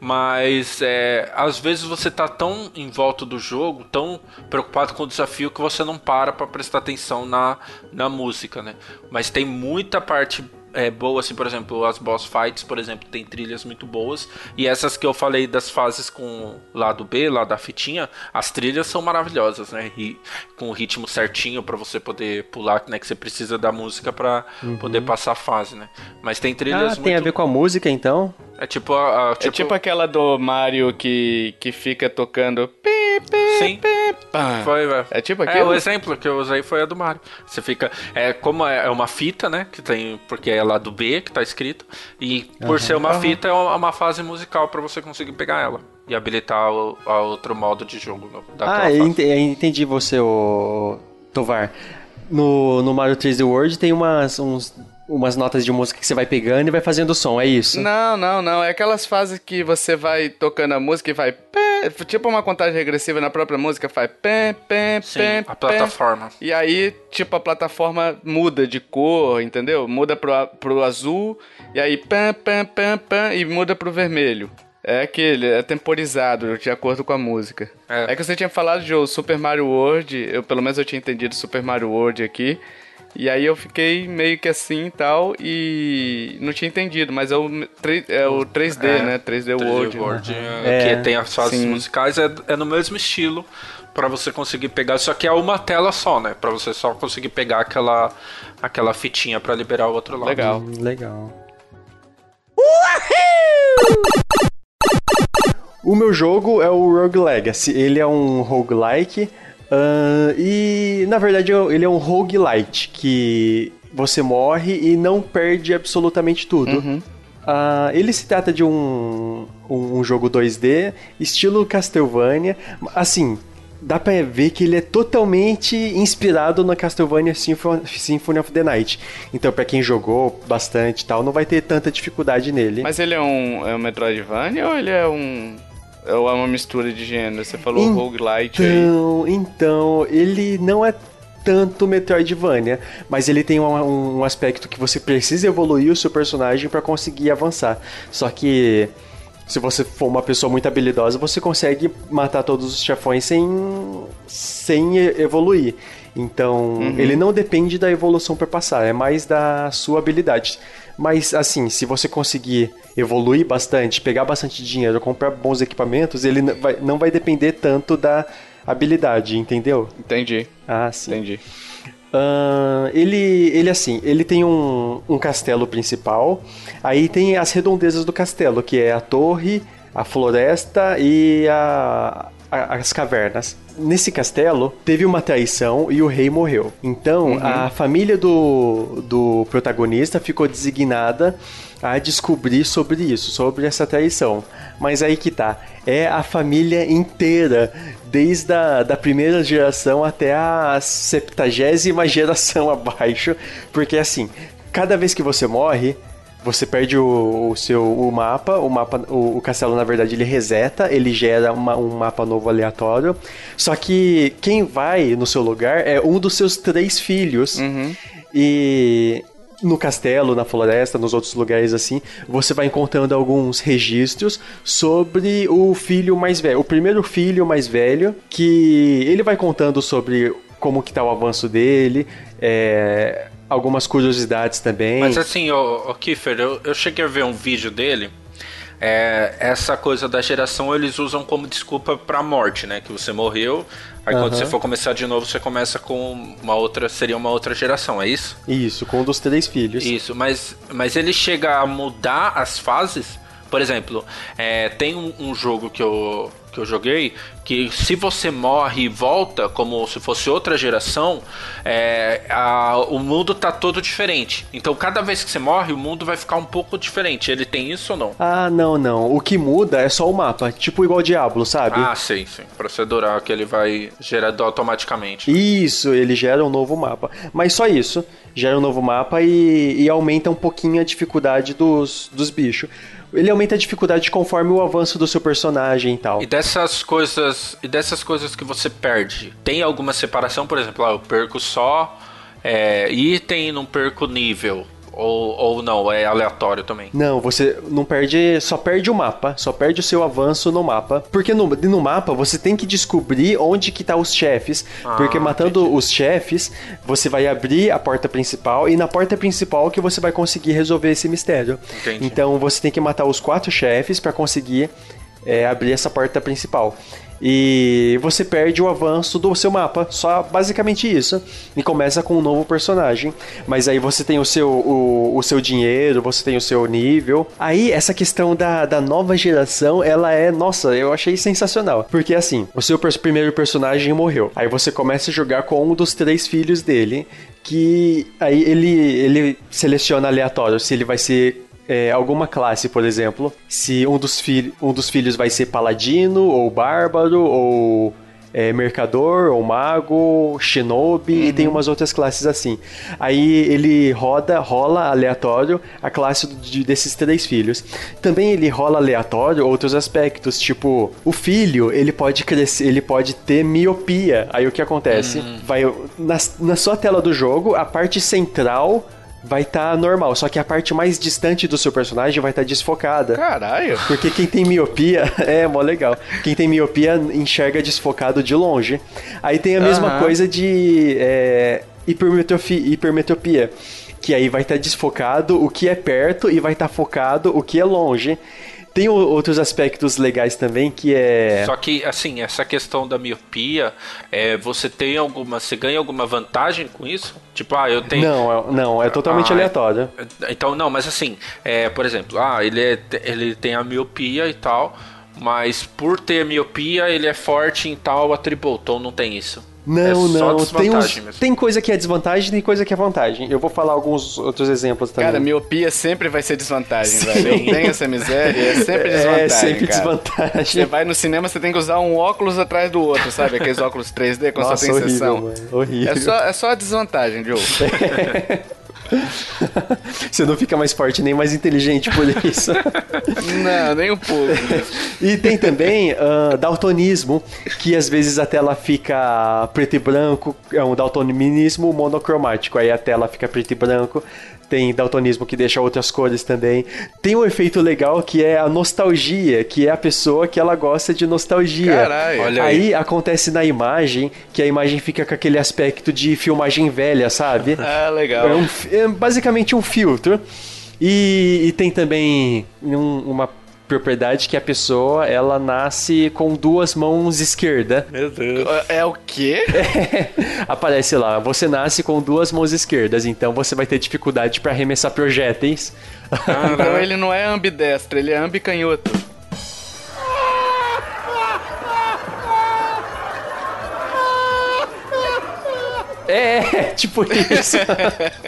Mas é, às vezes você tá tão em volta do jogo, tão preocupado com o desafio que você não para para prestar atenção na, na música, né? Mas tem muita parte é, boa, assim, por exemplo, as boss fights, por exemplo, tem trilhas muito boas. E essas que eu falei das fases com lado B, lá da fitinha, as trilhas são maravilhosas, né? E com o ritmo certinho para você poder pular, né? Que você precisa da música para uhum. poder passar a fase, né? Mas tem trilhas ah, muito... tem a ver com a música, então? É tipo a, a é tipo... É tipo aquela do Mario que, que fica tocando... Sim. Foi, velho. É tipo aquilo? É, o exemplo que eu usei foi a do Mario. Você fica... É como é, é uma fita, né? Que tem... Porque é lá do B que tá escrito. E por uhum. ser uma uhum. fita, é uma fase musical para você conseguir pegar ela. E habilitar o, a outro modo de jogo. Ah, eu entendi você, o Tovar. No, no Mario 3D World tem umas, uns umas notas de música que você vai pegando e vai fazendo som, é isso? Não, não, não. É aquelas fases que você vai tocando a música e vai. Pé, tipo uma contagem regressiva na própria música, faz pé, pé, Sim, pé, a plataforma. E aí, tipo, a plataforma muda de cor, entendeu? Muda pro, pro azul, e aí pam, pam, pam, pam, e muda pro vermelho. É aquele, é temporizado de acordo com a música. É. é que você tinha falado de Super Mario World, eu pelo menos eu tinha entendido Super Mario World aqui. E aí eu fiquei meio que assim e tal, e não tinha entendido, mas é o, 3, é o 3D, é, né? 3D, 3D World. World é, que tem as fases sim. musicais, é, é no mesmo estilo para você conseguir pegar, só que é uma tela só, né? Para você só conseguir pegar aquela aquela fitinha para liberar o outro lado. Legal. Hum, legal. O meu jogo é o Rogue Legacy. Ele é um roguelike Uh, e na verdade ele é um roguelite, que você morre e não perde absolutamente tudo. Uhum. Uh, ele se trata de um, um, um, jogo 2D, estilo Castlevania. Assim, dá pra ver que ele é totalmente inspirado no Castlevania Symphony of the Night. Então, para quem jogou bastante e tal, não vai ter tanta dificuldade nele. Mas ele é um, é um Metroidvania ou ele é um ou é uma mistura de gênero? Você falou então, roguelite aí. Então, ele não é tanto Metroidvania, mas ele tem um, um aspecto que você precisa evoluir o seu personagem para conseguir avançar. Só que se você for uma pessoa muito habilidosa, você consegue matar todos os chefões sem, sem evoluir. Então, uhum. ele não depende da evolução para passar, é mais da sua habilidade. Mas, assim, se você conseguir evoluir bastante, pegar bastante dinheiro, comprar bons equipamentos, ele não vai, não vai depender tanto da habilidade, entendeu? Entendi. Ah, sim. Entendi. Uh, ele, ele assim, ele tem um, um castelo principal, aí tem as redondezas do castelo, que é a torre, a floresta e a, a, as cavernas nesse castelo teve uma traição e o rei morreu. Então uhum. a família do, do protagonista ficou designada a descobrir sobre isso, sobre essa traição. Mas aí que tá, é a família inteira, desde a da primeira geração até a septagésima geração abaixo, porque assim, cada vez que você morre, você perde o, o seu o mapa, o mapa, o, o, castelo na verdade ele reseta, ele gera uma, um mapa novo aleatório. Só que quem vai no seu lugar é um dos seus três filhos. Uhum. E no castelo, na floresta, nos outros lugares assim, você vai encontrando alguns registros sobre o filho mais velho, o primeiro filho mais velho, que ele vai contando sobre como que tá o avanço dele, é, algumas curiosidades também. Mas assim, o, Kiefer, eu, eu cheguei a ver um vídeo dele. É, essa coisa da geração eles usam como desculpa pra morte, né? Que você morreu, aí uhum. quando você for começar de novo, você começa com uma outra. Seria uma outra geração, é isso? Isso, com um dos três filhos. Isso, mas, mas ele chega a mudar as fases. Por exemplo, é, tem um, um jogo que eu, que eu joguei, que se você morre e volta como se fosse outra geração, é, a, o mundo tá todo diferente. Então cada vez que você morre, o mundo vai ficar um pouco diferente. Ele tem isso ou não? Ah, não, não. O que muda é só o mapa, tipo igual Diablo, sabe? Ah, sim, sim. Procedural que ele vai gerando automaticamente. Isso, ele gera um novo mapa. Mas só isso. Gera um novo mapa e, e aumenta um pouquinho a dificuldade dos, dos bichos ele aumenta a dificuldade conforme o avanço do seu personagem e tal. E dessas coisas, e dessas coisas que você perde, tem alguma separação, por exemplo, ah, eu perco só é, item não perco nível. Ou, ou não, é aleatório também? Não, você não perde, só perde o mapa, só perde o seu avanço no mapa. Porque no, no mapa você tem que descobrir onde que tá os chefes. Ah, porque matando entendi. os chefes, você vai abrir a porta principal e na porta principal que você vai conseguir resolver esse mistério. Entendi. Então você tem que matar os quatro chefes para conseguir é, abrir essa porta principal e você perde o avanço do seu mapa. Só basicamente isso. E começa com um novo personagem. Mas aí você tem o seu, o, o seu dinheiro, você tem o seu nível. Aí essa questão da, da nova geração, ela é, nossa, eu achei sensacional. Porque assim, o seu primeiro personagem morreu. Aí você começa a jogar com um dos três filhos dele. Que aí ele, ele seleciona aleatório se ele vai ser é, alguma classe, por exemplo, se um dos, um dos filhos vai ser paladino, ou bárbaro, ou é, mercador, ou mago, shinobi, uhum. e tem umas outras classes assim. Aí ele roda, rola aleatório a classe de, desses três filhos. Também ele rola aleatório outros aspectos, tipo, o filho, ele pode crescer, ele pode ter miopia. Aí o que acontece? Uhum. Vai na, na sua tela do jogo, a parte central vai estar tá normal, só que a parte mais distante do seu personagem vai estar tá desfocada. Caralho! Porque quem tem miopia, é mó legal. Quem tem miopia enxerga desfocado de longe. Aí tem a mesma uhum. coisa de é, hipermetropia, que aí vai estar tá desfocado o que é perto e vai estar tá focado o que é longe. Tem outros aspectos legais também que é. Só que, assim, essa questão da miopia, é, você tem alguma. Você ganha alguma vantagem com isso? Tipo, ah, eu tenho. Não, é, não, é totalmente ah, aleatório. Então, não, mas assim, é, por exemplo, ah, ele, é, ele tem a miopia e tal, mas por ter miopia, ele é forte em tal atributo, ou não tem isso? Não, é não. Tem, uns, tem coisa que é desvantagem, tem coisa que é vantagem. Eu vou falar alguns outros exemplos também. Cara, miopia sempre vai ser desvantagem, Sim. velho. Eu tenho essa miséria, é sempre é, desvantagem. É sempre cara. desvantagem. Você vai no cinema, você tem que usar um óculos atrás do outro, sabe? Aqueles óculos 3D quando Nossa, só tem horrível, sessão. Mano. Horrível. É só, é só a desvantagem, Diogo. Você não fica mais forte nem mais inteligente por isso. não, nem um pouco. e tem também uh, daltonismo, que às vezes a tela fica preto e branco, é um daltonismo monocromático, aí a tela fica preto e branco tem daltonismo que deixa outras cores também. Tem um efeito legal que é a nostalgia, que é a pessoa que ela gosta de nostalgia. Caralho, olha aí. aí acontece na imagem que a imagem fica com aquele aspecto de filmagem velha, sabe? Ah, legal. É, um, é basicamente um filtro. E, e tem também um, uma propriedade que a pessoa ela nasce com duas mãos esquerda. Meu Deus. É, é o quê? É, aparece lá, você nasce com duas mãos esquerdas, então você vai ter dificuldade para arremessar projéteis. Ah, então ele não é ambidestro, ele é ambicanhoto. É, tipo isso.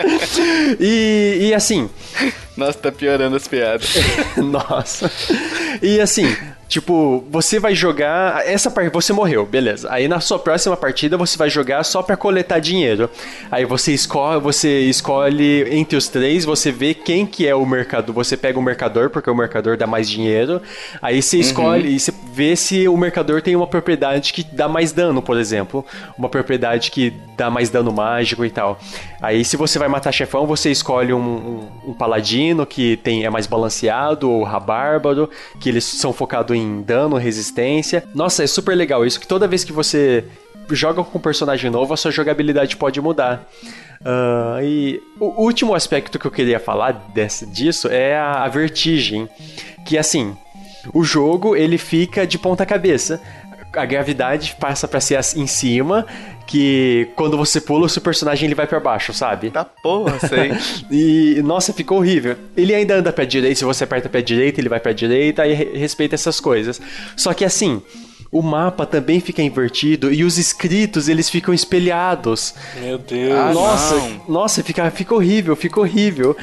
e, e assim. Nossa, tá piorando as piadas. Nossa. E assim, Tipo, você vai jogar. Essa parte. Você morreu, beleza. Aí na sua próxima partida você vai jogar só para coletar dinheiro. Aí você escolhe, você escolhe entre os três, você vê quem que é o mercador. Você pega o mercador, porque o mercador dá mais dinheiro. Aí você uhum. escolhe e você vê se o mercador tem uma propriedade que dá mais dano, por exemplo. Uma propriedade que dá mais dano mágico e tal. Aí se você vai matar chefão, você escolhe um, um, um paladino que tem, é mais balanceado, ou rabárbaro, que eles são focados em dano, resistência. Nossa, é super legal isso, que toda vez que você joga com um personagem novo, a sua jogabilidade pode mudar. Uh, e o último aspecto que eu queria falar desse, disso é a, a vertigem. Que assim, o jogo ele fica de ponta cabeça a gravidade passa para ser em cima, que quando você pula, o seu personagem ele vai para baixo, sabe? Tá porra, sei. e, nossa, ficou horrível. Ele ainda anda pra direita, se você aperta pra direita, ele vai pra direita e respeita essas coisas. Só que assim, o mapa também fica invertido e os escritos eles ficam espelhados. Meu Deus. Ah, nossa, não. nossa, fica, fica horrível, fica horrível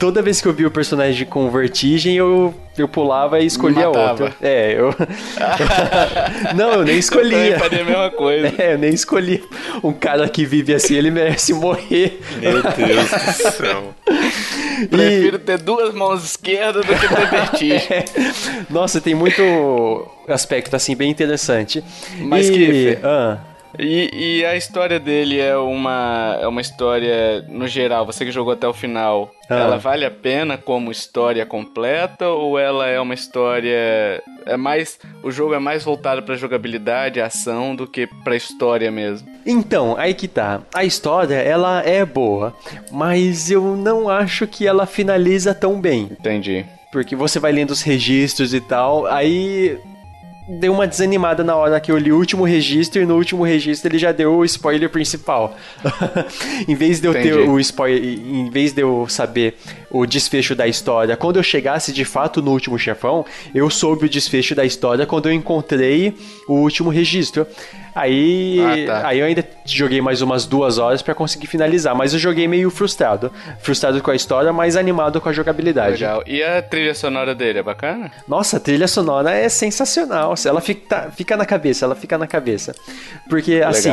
toda vez que eu vi o personagem com vertigem, eu, eu pulava e escolhia outro. É, eu. não, eu nem escolhia. Eu faria a mesma coisa. É, eu nem escolhi. Um cara que vive assim, ele merece morrer. Meu Deus do céu. Prefiro ter duas mãos esquerdas do que ter vertigem. É. Nossa, tem muito aspecto assim bem interessante. Mas e... que. Ah. E, e, a história dele é uma, é uma história, no geral, você que jogou até o final, ah. ela vale a pena como história completa ou ela é uma história. É mais. O jogo é mais voltado pra jogabilidade, ação, do que pra história mesmo? Então, aí que tá. A história, ela é boa, mas eu não acho que ela finaliza tão bem. Entendi. Porque você vai lendo os registros e tal, aí deu uma desanimada na hora que eu li o último registro e no último registro ele já deu o spoiler principal. em vez de eu Entendi. ter o spoiler, em vez de eu saber o desfecho da história, quando eu chegasse de fato no último chefão, eu soube o desfecho da história quando eu encontrei o último registro. Aí, ah, tá. aí eu ainda joguei mais umas duas horas para conseguir finalizar, mas eu joguei meio frustrado. Frustrado com a história, mas animado com a jogabilidade. Legal. E a trilha sonora dele é bacana? Nossa, a trilha sonora é sensacional. Ela fica, fica na cabeça, ela fica na cabeça. Porque, assim,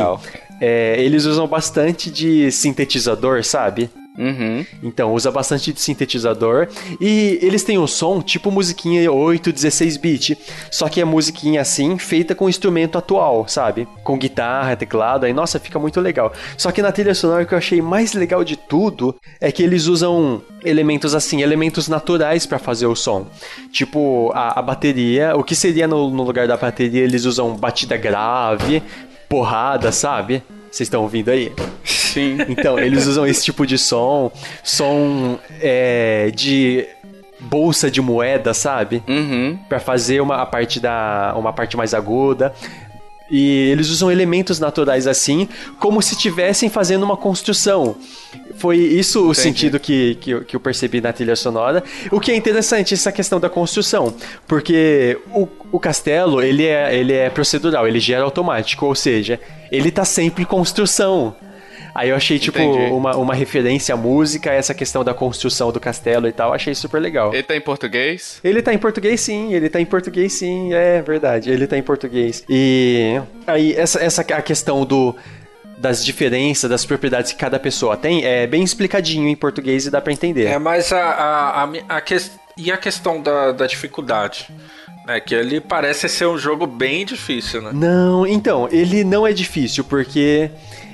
é, eles usam bastante de sintetizador, sabe? Uhum. Então, usa bastante de sintetizador. E eles têm um som tipo musiquinha 8, 16 bit. Só que é musiquinha assim, feita com instrumento atual, sabe? Com guitarra, teclado. Aí, nossa, fica muito legal. Só que na trilha sonora o que eu achei mais legal de tudo é que eles usam elementos assim, elementos naturais para fazer o som. Tipo, a, a, bateria. O que seria no, no lugar da bateria? Eles usam batida grave, porrada, sabe? Vocês estão ouvindo aí? Sim. Então, eles usam esse tipo de som, som é, de bolsa de moeda, sabe? Uhum. Para fazer uma a parte da uma parte mais aguda. E eles usam elementos naturais assim, como se estivessem fazendo uma construção. Foi isso o Entendi. sentido que, que, que, eu percebi na trilha sonora. O que é interessante, essa questão da construção. Porque o, o castelo, ele é, ele é procedural, ele gera automático. Ou seja, ele tá sempre em construção. Aí eu achei, tipo, uma, uma referência à música, essa questão da construção do castelo e tal, achei super legal. Ele tá em português? Ele tá em português sim, ele tá em português sim, é verdade, ele tá em português. E aí, essa, essa a questão do das diferenças, das propriedades que cada pessoa tem, é bem explicadinho em português e dá para entender. É, mas a, a, a, a que, e a questão da, da dificuldade? É que ele parece ser um jogo bem difícil, né? Não, então, ele não é difícil, porque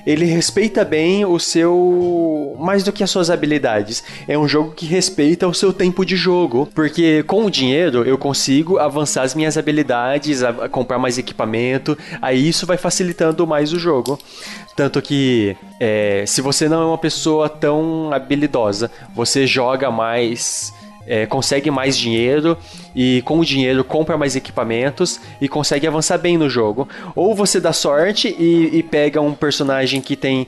ele respeita bem o seu. mais do que as suas habilidades. É um jogo que respeita o seu tempo de jogo. Porque com o dinheiro eu consigo avançar as minhas habilidades, comprar mais equipamento. Aí isso vai facilitando mais o jogo. Tanto que é, se você não é uma pessoa tão habilidosa, você joga mais é, consegue mais dinheiro e com o dinheiro compra mais equipamentos e consegue avançar bem no jogo. Ou você dá sorte e, e pega um personagem que tem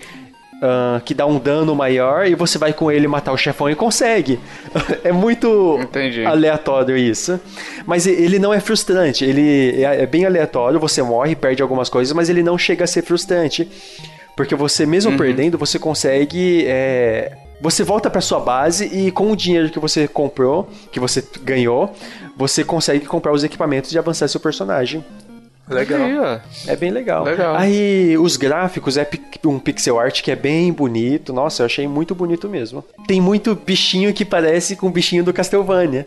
Uh, que dá um dano maior e você vai com ele matar o chefão e consegue. é muito Entendi. aleatório isso. Mas ele não é frustrante, ele é, é bem aleatório, você morre, perde algumas coisas, mas ele não chega a ser frustrante. Porque você, mesmo uhum. perdendo, você consegue é, você volta para sua base e com o dinheiro que você comprou, que você ganhou, você consegue comprar os equipamentos e avançar seu personagem. Legal. Aí. É bem legal. Legal. Aí os gráficos é um pixel art que é bem bonito. Nossa, eu achei muito bonito mesmo. Tem muito bichinho que parece com o bichinho do Castlevania.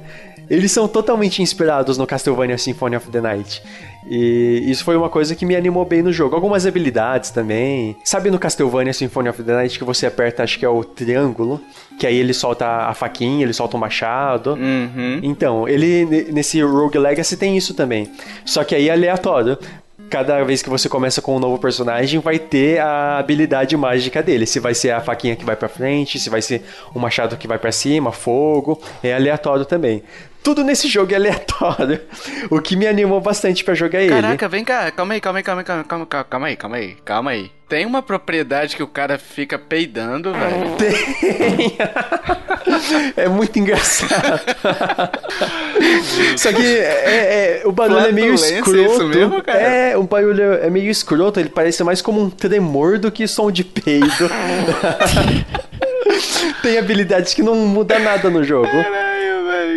Eles são totalmente inspirados no Castlevania Symphony of the Night. E isso foi uma coisa que me animou bem no jogo. Algumas habilidades também. Sabe no Castlevania Symphony of the Night que você aperta, acho que é o triângulo, que aí ele solta a faquinha, ele solta o machado. Uhum. Então, ele ne- nesse Rogue Legacy tem isso também. Só que aí é aleatório. Cada vez que você começa com um novo personagem, vai ter a habilidade mágica dele. Se vai ser a faquinha que vai pra frente, se vai ser o machado que vai pra cima, fogo. É aleatório também. Tudo nesse jogo é aleatório. O que me animou bastante pra jogar ele. Caraca, vem cá, calma aí, calma aí, calma aí, calma, calma, calma, calma aí, calma aí, calma aí. Tem uma propriedade que o cara fica peidando, velho. Tem. é muito engraçado. Só que é, é, o barulho é meio Flatulência, escroto. isso mesmo, cara? É, o barulho é meio escroto, ele parece mais como um tremor do que som de peido. tem habilidades que não muda nada no jogo. Velho,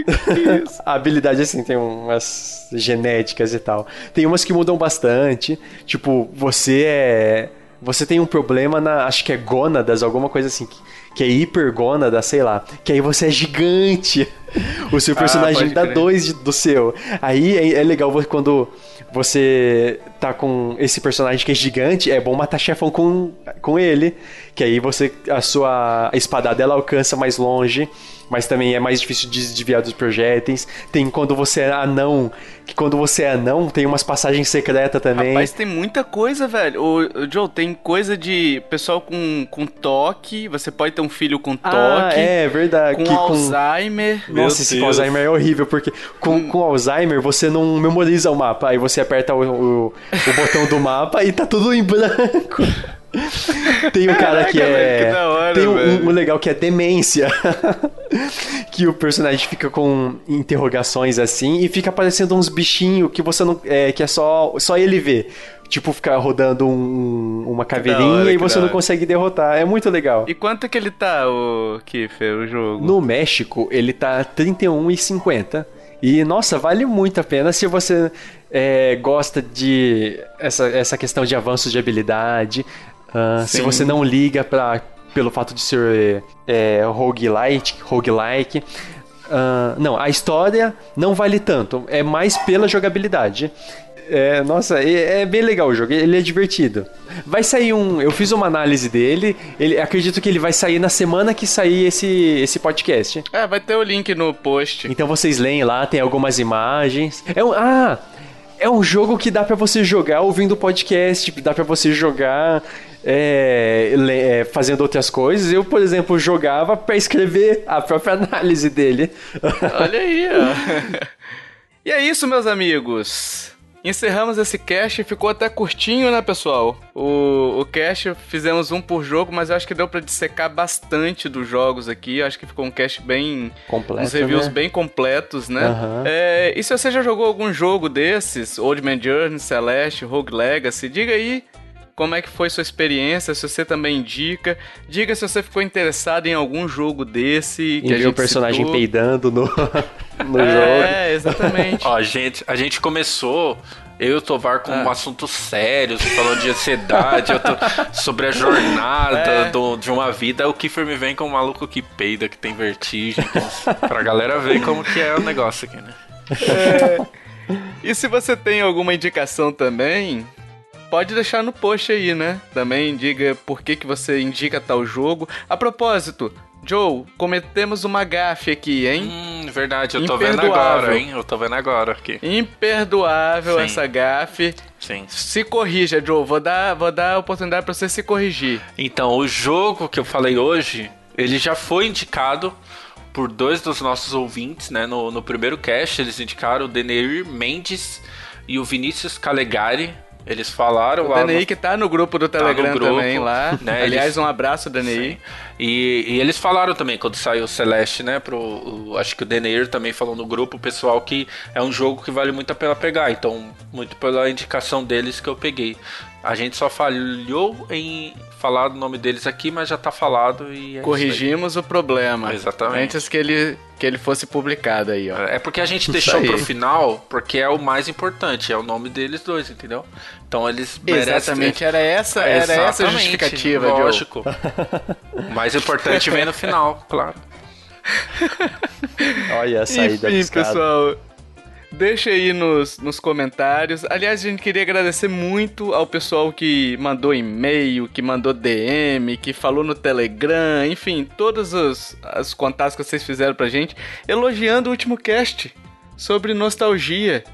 isso? A habilidade, assim, tem umas genéticas e tal. Tem umas que mudam bastante. Tipo, você é. Você tem um problema na. Acho que é gônadas, alguma coisa assim. Que, que é hipergônada, sei lá. Que aí você é gigante. O seu personagem pode dá crer. dois do seu. Aí é, é legal quando você tá com esse personagem que é gigante, é bom matar chefão com, com ele. Que aí você. A sua espadada ela alcança mais longe. Mas também é mais difícil de desviar dos projéteis. Tem quando você é anão. Que quando você é anão, tem umas passagens secretas também. Rapaz, tem muita coisa, velho. O, o Joe, tem coisa de pessoal com, com toque. Você pode ter um filho com toque. ah, é verdade. Com que Alzheimer. Meu Nossa, esse com. Alzheimer é horrível, porque com, com Alzheimer você não memoriza o mapa. Aí você aperta o, o, o botão do mapa e tá tudo em branco. Tem um cara que é. que hora, tem um, um legal que é demência. que o personagem fica com interrogações assim e fica aparecendo uns bichinhos que você não. É, que é só, só ele vê. Tipo, ficar rodando um- uma caveirinha hora, e você não consegue derrotar. É muito legal. E quanto que ele tá, o Kiffer, o jogo? No México, ele tá R$ 31,50. E, nossa, vale muito a pena se você é, gosta de essa, essa questão de avanços de habilidade. ah, se você não liga pra, pelo fato de ser é, roguelike. roguelike ah, não, a história não vale tanto. É mais pela jogabilidade. É, nossa, é, é bem legal o jogo, ele é divertido. Vai sair um. Eu fiz uma análise dele. Ele, acredito que ele vai sair na semana que sair esse, esse podcast. É, vai ter o link no post. Então vocês leem lá, tem algumas imagens. É um, ah, é um jogo que dá pra você jogar ouvindo podcast, dá pra você jogar é, é, fazendo outras coisas. Eu, por exemplo, jogava pra escrever a própria análise dele. Olha aí, ó. e é isso, meus amigos. Encerramos esse cast, ficou até curtinho, né, pessoal? O, o cast fizemos um por jogo, mas eu acho que deu pra dissecar bastante dos jogos aqui. Eu acho que ficou um cast bem. Completo, uns reviews né? bem completos, né? Aham. É, e se você já jogou algum jogo desses, Old Man Journey, Celeste, Rogue Legacy, diga aí como é que foi sua experiência, se você também indica. Diga se você ficou interessado em algum jogo desse. Que E a ver gente o personagem citou. peidando no, no jogo. É, exatamente. Ó, a gente, a gente começou, eu e o Tovar, com Ah. assuntos sérios, falando de ansiedade, eu tô- sobre a jornada É. do- de uma vida. O Kiffer me vem com um maluco que peida, que tem vertigem, que- pra galera ver como que é o negócio aqui, né? E se você tem alguma indicação também, pode deixar no post aí, né? Também diga por que, que você indica tal jogo. A propósito, Joe, cometemos uma gafe aqui, hein? Hum, verdade, eu tô vendo agora, hein? Eu tô vendo agora aqui. Imperdoável Sim. essa gafe. Sim. Se corrija, Joe. Vou dar, vou dar a oportunidade pra você se corrigir. Então, o jogo que eu falei hoje, ele já foi indicado por dois dos nossos ouvintes, né? No, no primeiro cast, eles indicaram o Deneir Mendes e o Vinícius Calegari. Eles falaram O lá. DNI no- que tá no grupo do Tá Telegram grupo, também lá. né, Aliás, eles- um abraço, DNI. E, e eles falaram também, quando saiu o Celeste, né? Pro, o- acho que o Deneir também falou no grupo, o pessoal, que é um jogo que vale muito a pena pegar. Então, muito pela indicação deles que eu peguei. A gente só falhou em falar o nome deles aqui, mas já tá falado e é Corrigimos o problema. Exatamente. Antes que ele, que ele fosse publicado aí, ó. É porque a gente deixou pro final, porque é o mais importante, é o nome deles dois, entendeu? Então eles merecem... Exatamente, era essa, era essa a justificativa, lógico. o mais importante vem no final, claro. Olha a saída Enfim, pessoal, Deixa aí nos, nos comentários. Aliás, a gente queria agradecer muito ao pessoal que mandou e-mail, que mandou DM, que falou no Telegram, enfim, todos os, os contatos que vocês fizeram pra gente, elogiando o último cast sobre nostalgia.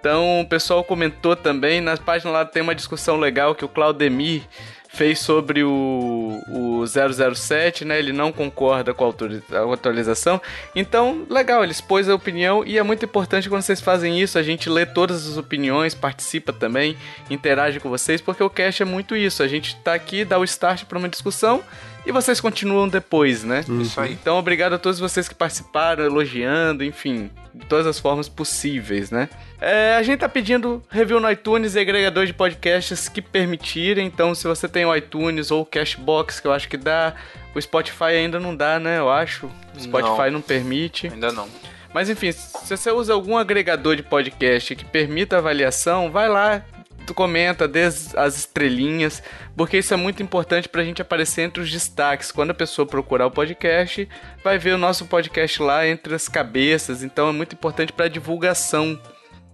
Então, o pessoal comentou também, na página lá tem uma discussão legal que o Claudemir fez sobre o, o 007, né? Ele não concorda com a atualização. Então, legal, ele expôs a opinião e é muito importante quando vocês fazem isso, a gente lê todas as opiniões, participa também, interage com vocês, porque o cast é muito isso. A gente tá aqui, dá o start para uma discussão e vocês continuam depois, né? Uhum. Isso aí. Então, obrigado a todos vocês que participaram, elogiando, enfim, de todas as formas possíveis, né? É, a gente tá pedindo review no iTunes e agregador de podcasts que permitirem. Então, se você tem o iTunes ou o Cashbox, que eu acho que dá, o Spotify ainda não dá, né? Eu acho. O Spotify não, não permite. Ainda não. Mas enfim, se você usa algum agregador de podcast que permita avaliação, vai lá, tu comenta, dê as estrelinhas, porque isso é muito importante pra gente aparecer entre os destaques. Quando a pessoa procurar o podcast, vai ver o nosso podcast lá entre as cabeças, então é muito importante pra divulgação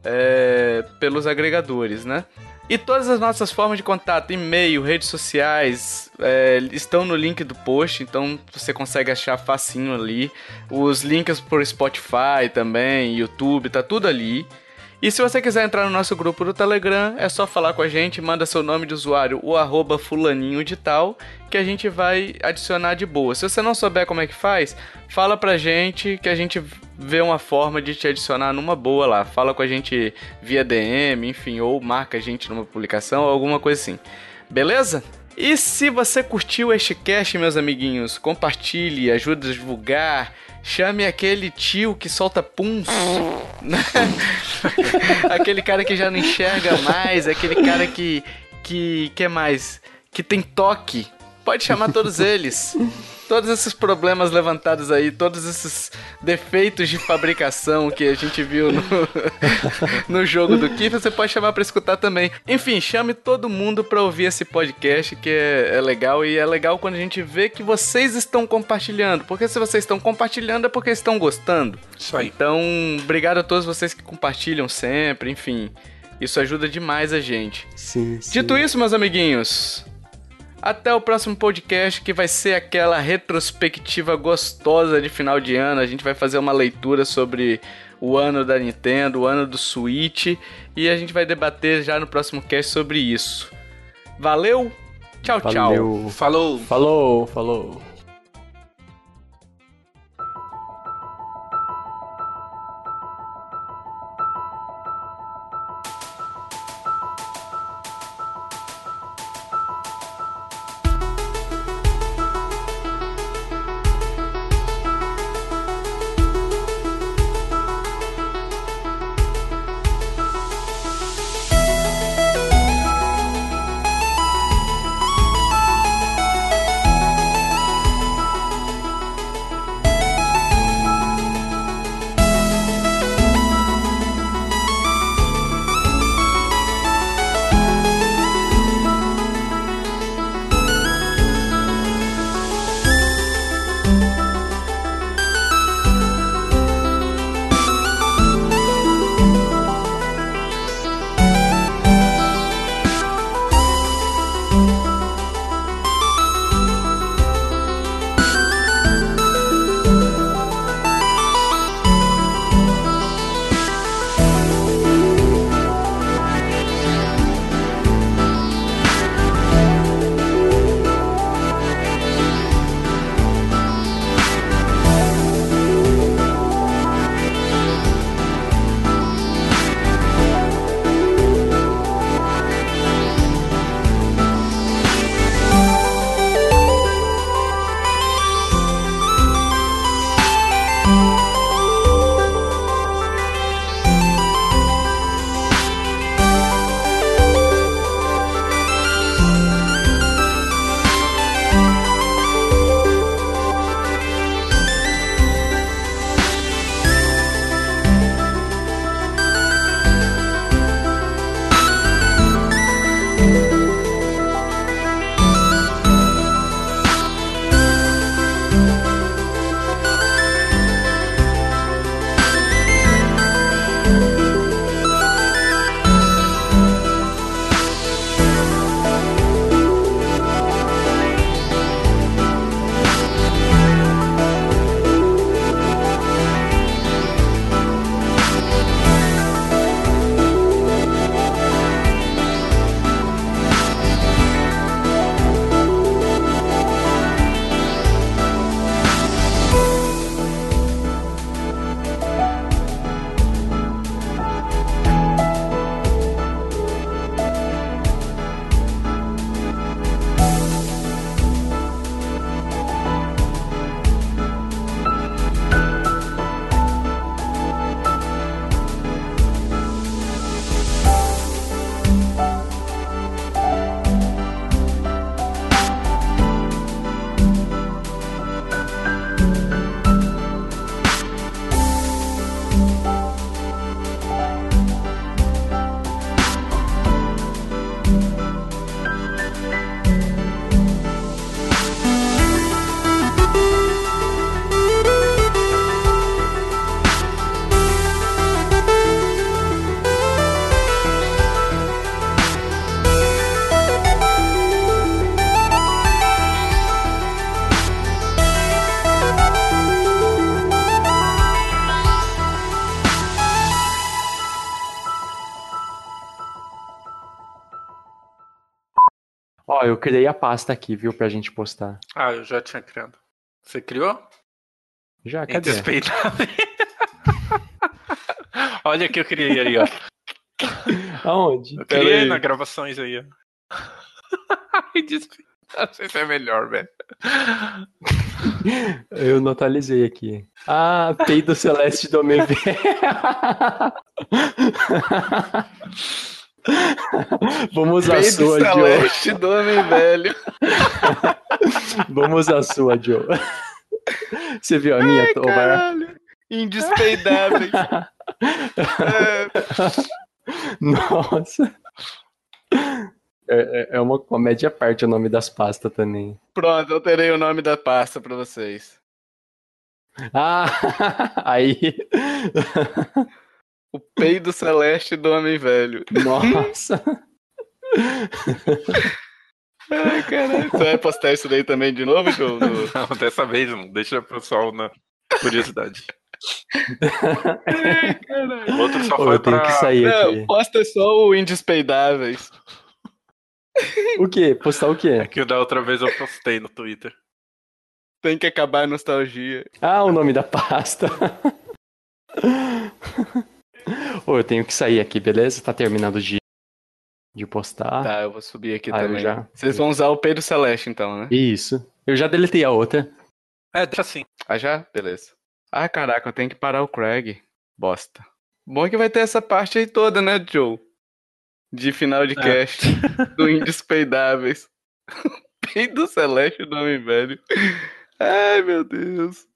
é, pelos agregadores, né? E todas as nossas formas de contato, e-mail, redes sociais, é, estão no link do post, então você consegue achar facinho ali. Os links por Spotify também, YouTube, tá tudo ali. E se você quiser entrar no nosso grupo do Telegram, é só falar com a gente, manda seu nome de usuário, o arroba fulaninho de tal, que a gente vai adicionar de boa. Se você não souber como é que faz, fala pra gente que a gente vê uma forma de te adicionar numa boa lá. Fala com a gente via DM, enfim, ou marca a gente numa publicação alguma coisa assim. Beleza? E se você curtiu este cast, meus amiguinhos, compartilhe, ajude a divulgar, chame aquele tio que solta puns, né? aquele cara que já não enxerga mais, aquele cara que que que mais, que tem toque. Pode chamar todos eles todos esses problemas levantados aí, todos esses defeitos de fabricação que a gente viu no, no jogo do Kiff, você pode chamar para escutar também. Enfim, chame todo mundo para ouvir esse podcast que é, é, legal e é legal quando a gente vê que vocês estão compartilhando, porque se vocês estão compartilhando é porque estão gostando. Isso aí. Então, obrigado a todos vocês que compartilham sempre, enfim. Isso ajuda demais a gente. Sim, sim. Dito isso, meus amiguinhos, até o próximo podcast, que vai ser aquela retrospectiva gostosa de final de ano. A gente vai fazer uma leitura sobre o ano da Nintendo, o ano do Switch, e a gente vai debater já no próximo cast sobre isso. Valeu, tchau, Valeu. tchau. Falou. Falou, falou. Ó, eu criei a pasta aqui, viu, pra gente postar. Ah, eu já tinha criado. Você criou? Já, cadê? Olha que eu criei aí, ó. Aonde? Eu criei Peraí. nas gravações aí, ó. Indespeitável. Isso é melhor, velho. Eu não atualizei aqui. Ah, peido celeste do velho. Vamos Peido sua, Joe. celeste do homem velho. Vamos a sua, Joe. Você viu a minha, Omar? Caralho. Indespeidáveis. É, Nossa. É, é- é uma comédia à parte o nome das pastas também. pronto, eu terei o nome da pasta pra vocês. Ah, aí. O peido celeste do homem velho. Nossa. Ai, caralho. Você vai postar isso daí também de novo, Joe? No- Não, dessa vez não. Deixa o pessoal na curiosidade. Ai, caralho. O outro só Ô, foi eu tenho pra... que sair Não, aqui. posta só o Indespeidáveis. O quê? Postar o quê? Que da outra vez eu postei no Twitter. Tem que acabar a nostalgia. Ah, o nome da pasta. Ô, eu tenho que sair aqui, beleza? Tá terminando de, de postar. Tá, eu vou subir aqui Ah, também. já- Vocês vão usar o peido celeste então, né? Isso. Eu já deletei a outra. É, deixa assim. Ah, já? Beleza. Ah, caraca, eu tenho que parar o Craig. Bosta. Bom que vai ter essa parte aí toda, né, Joe? De final de É. cast. do Indespeidáveis. Peido celeste do homem velho. Ai, meu Deus.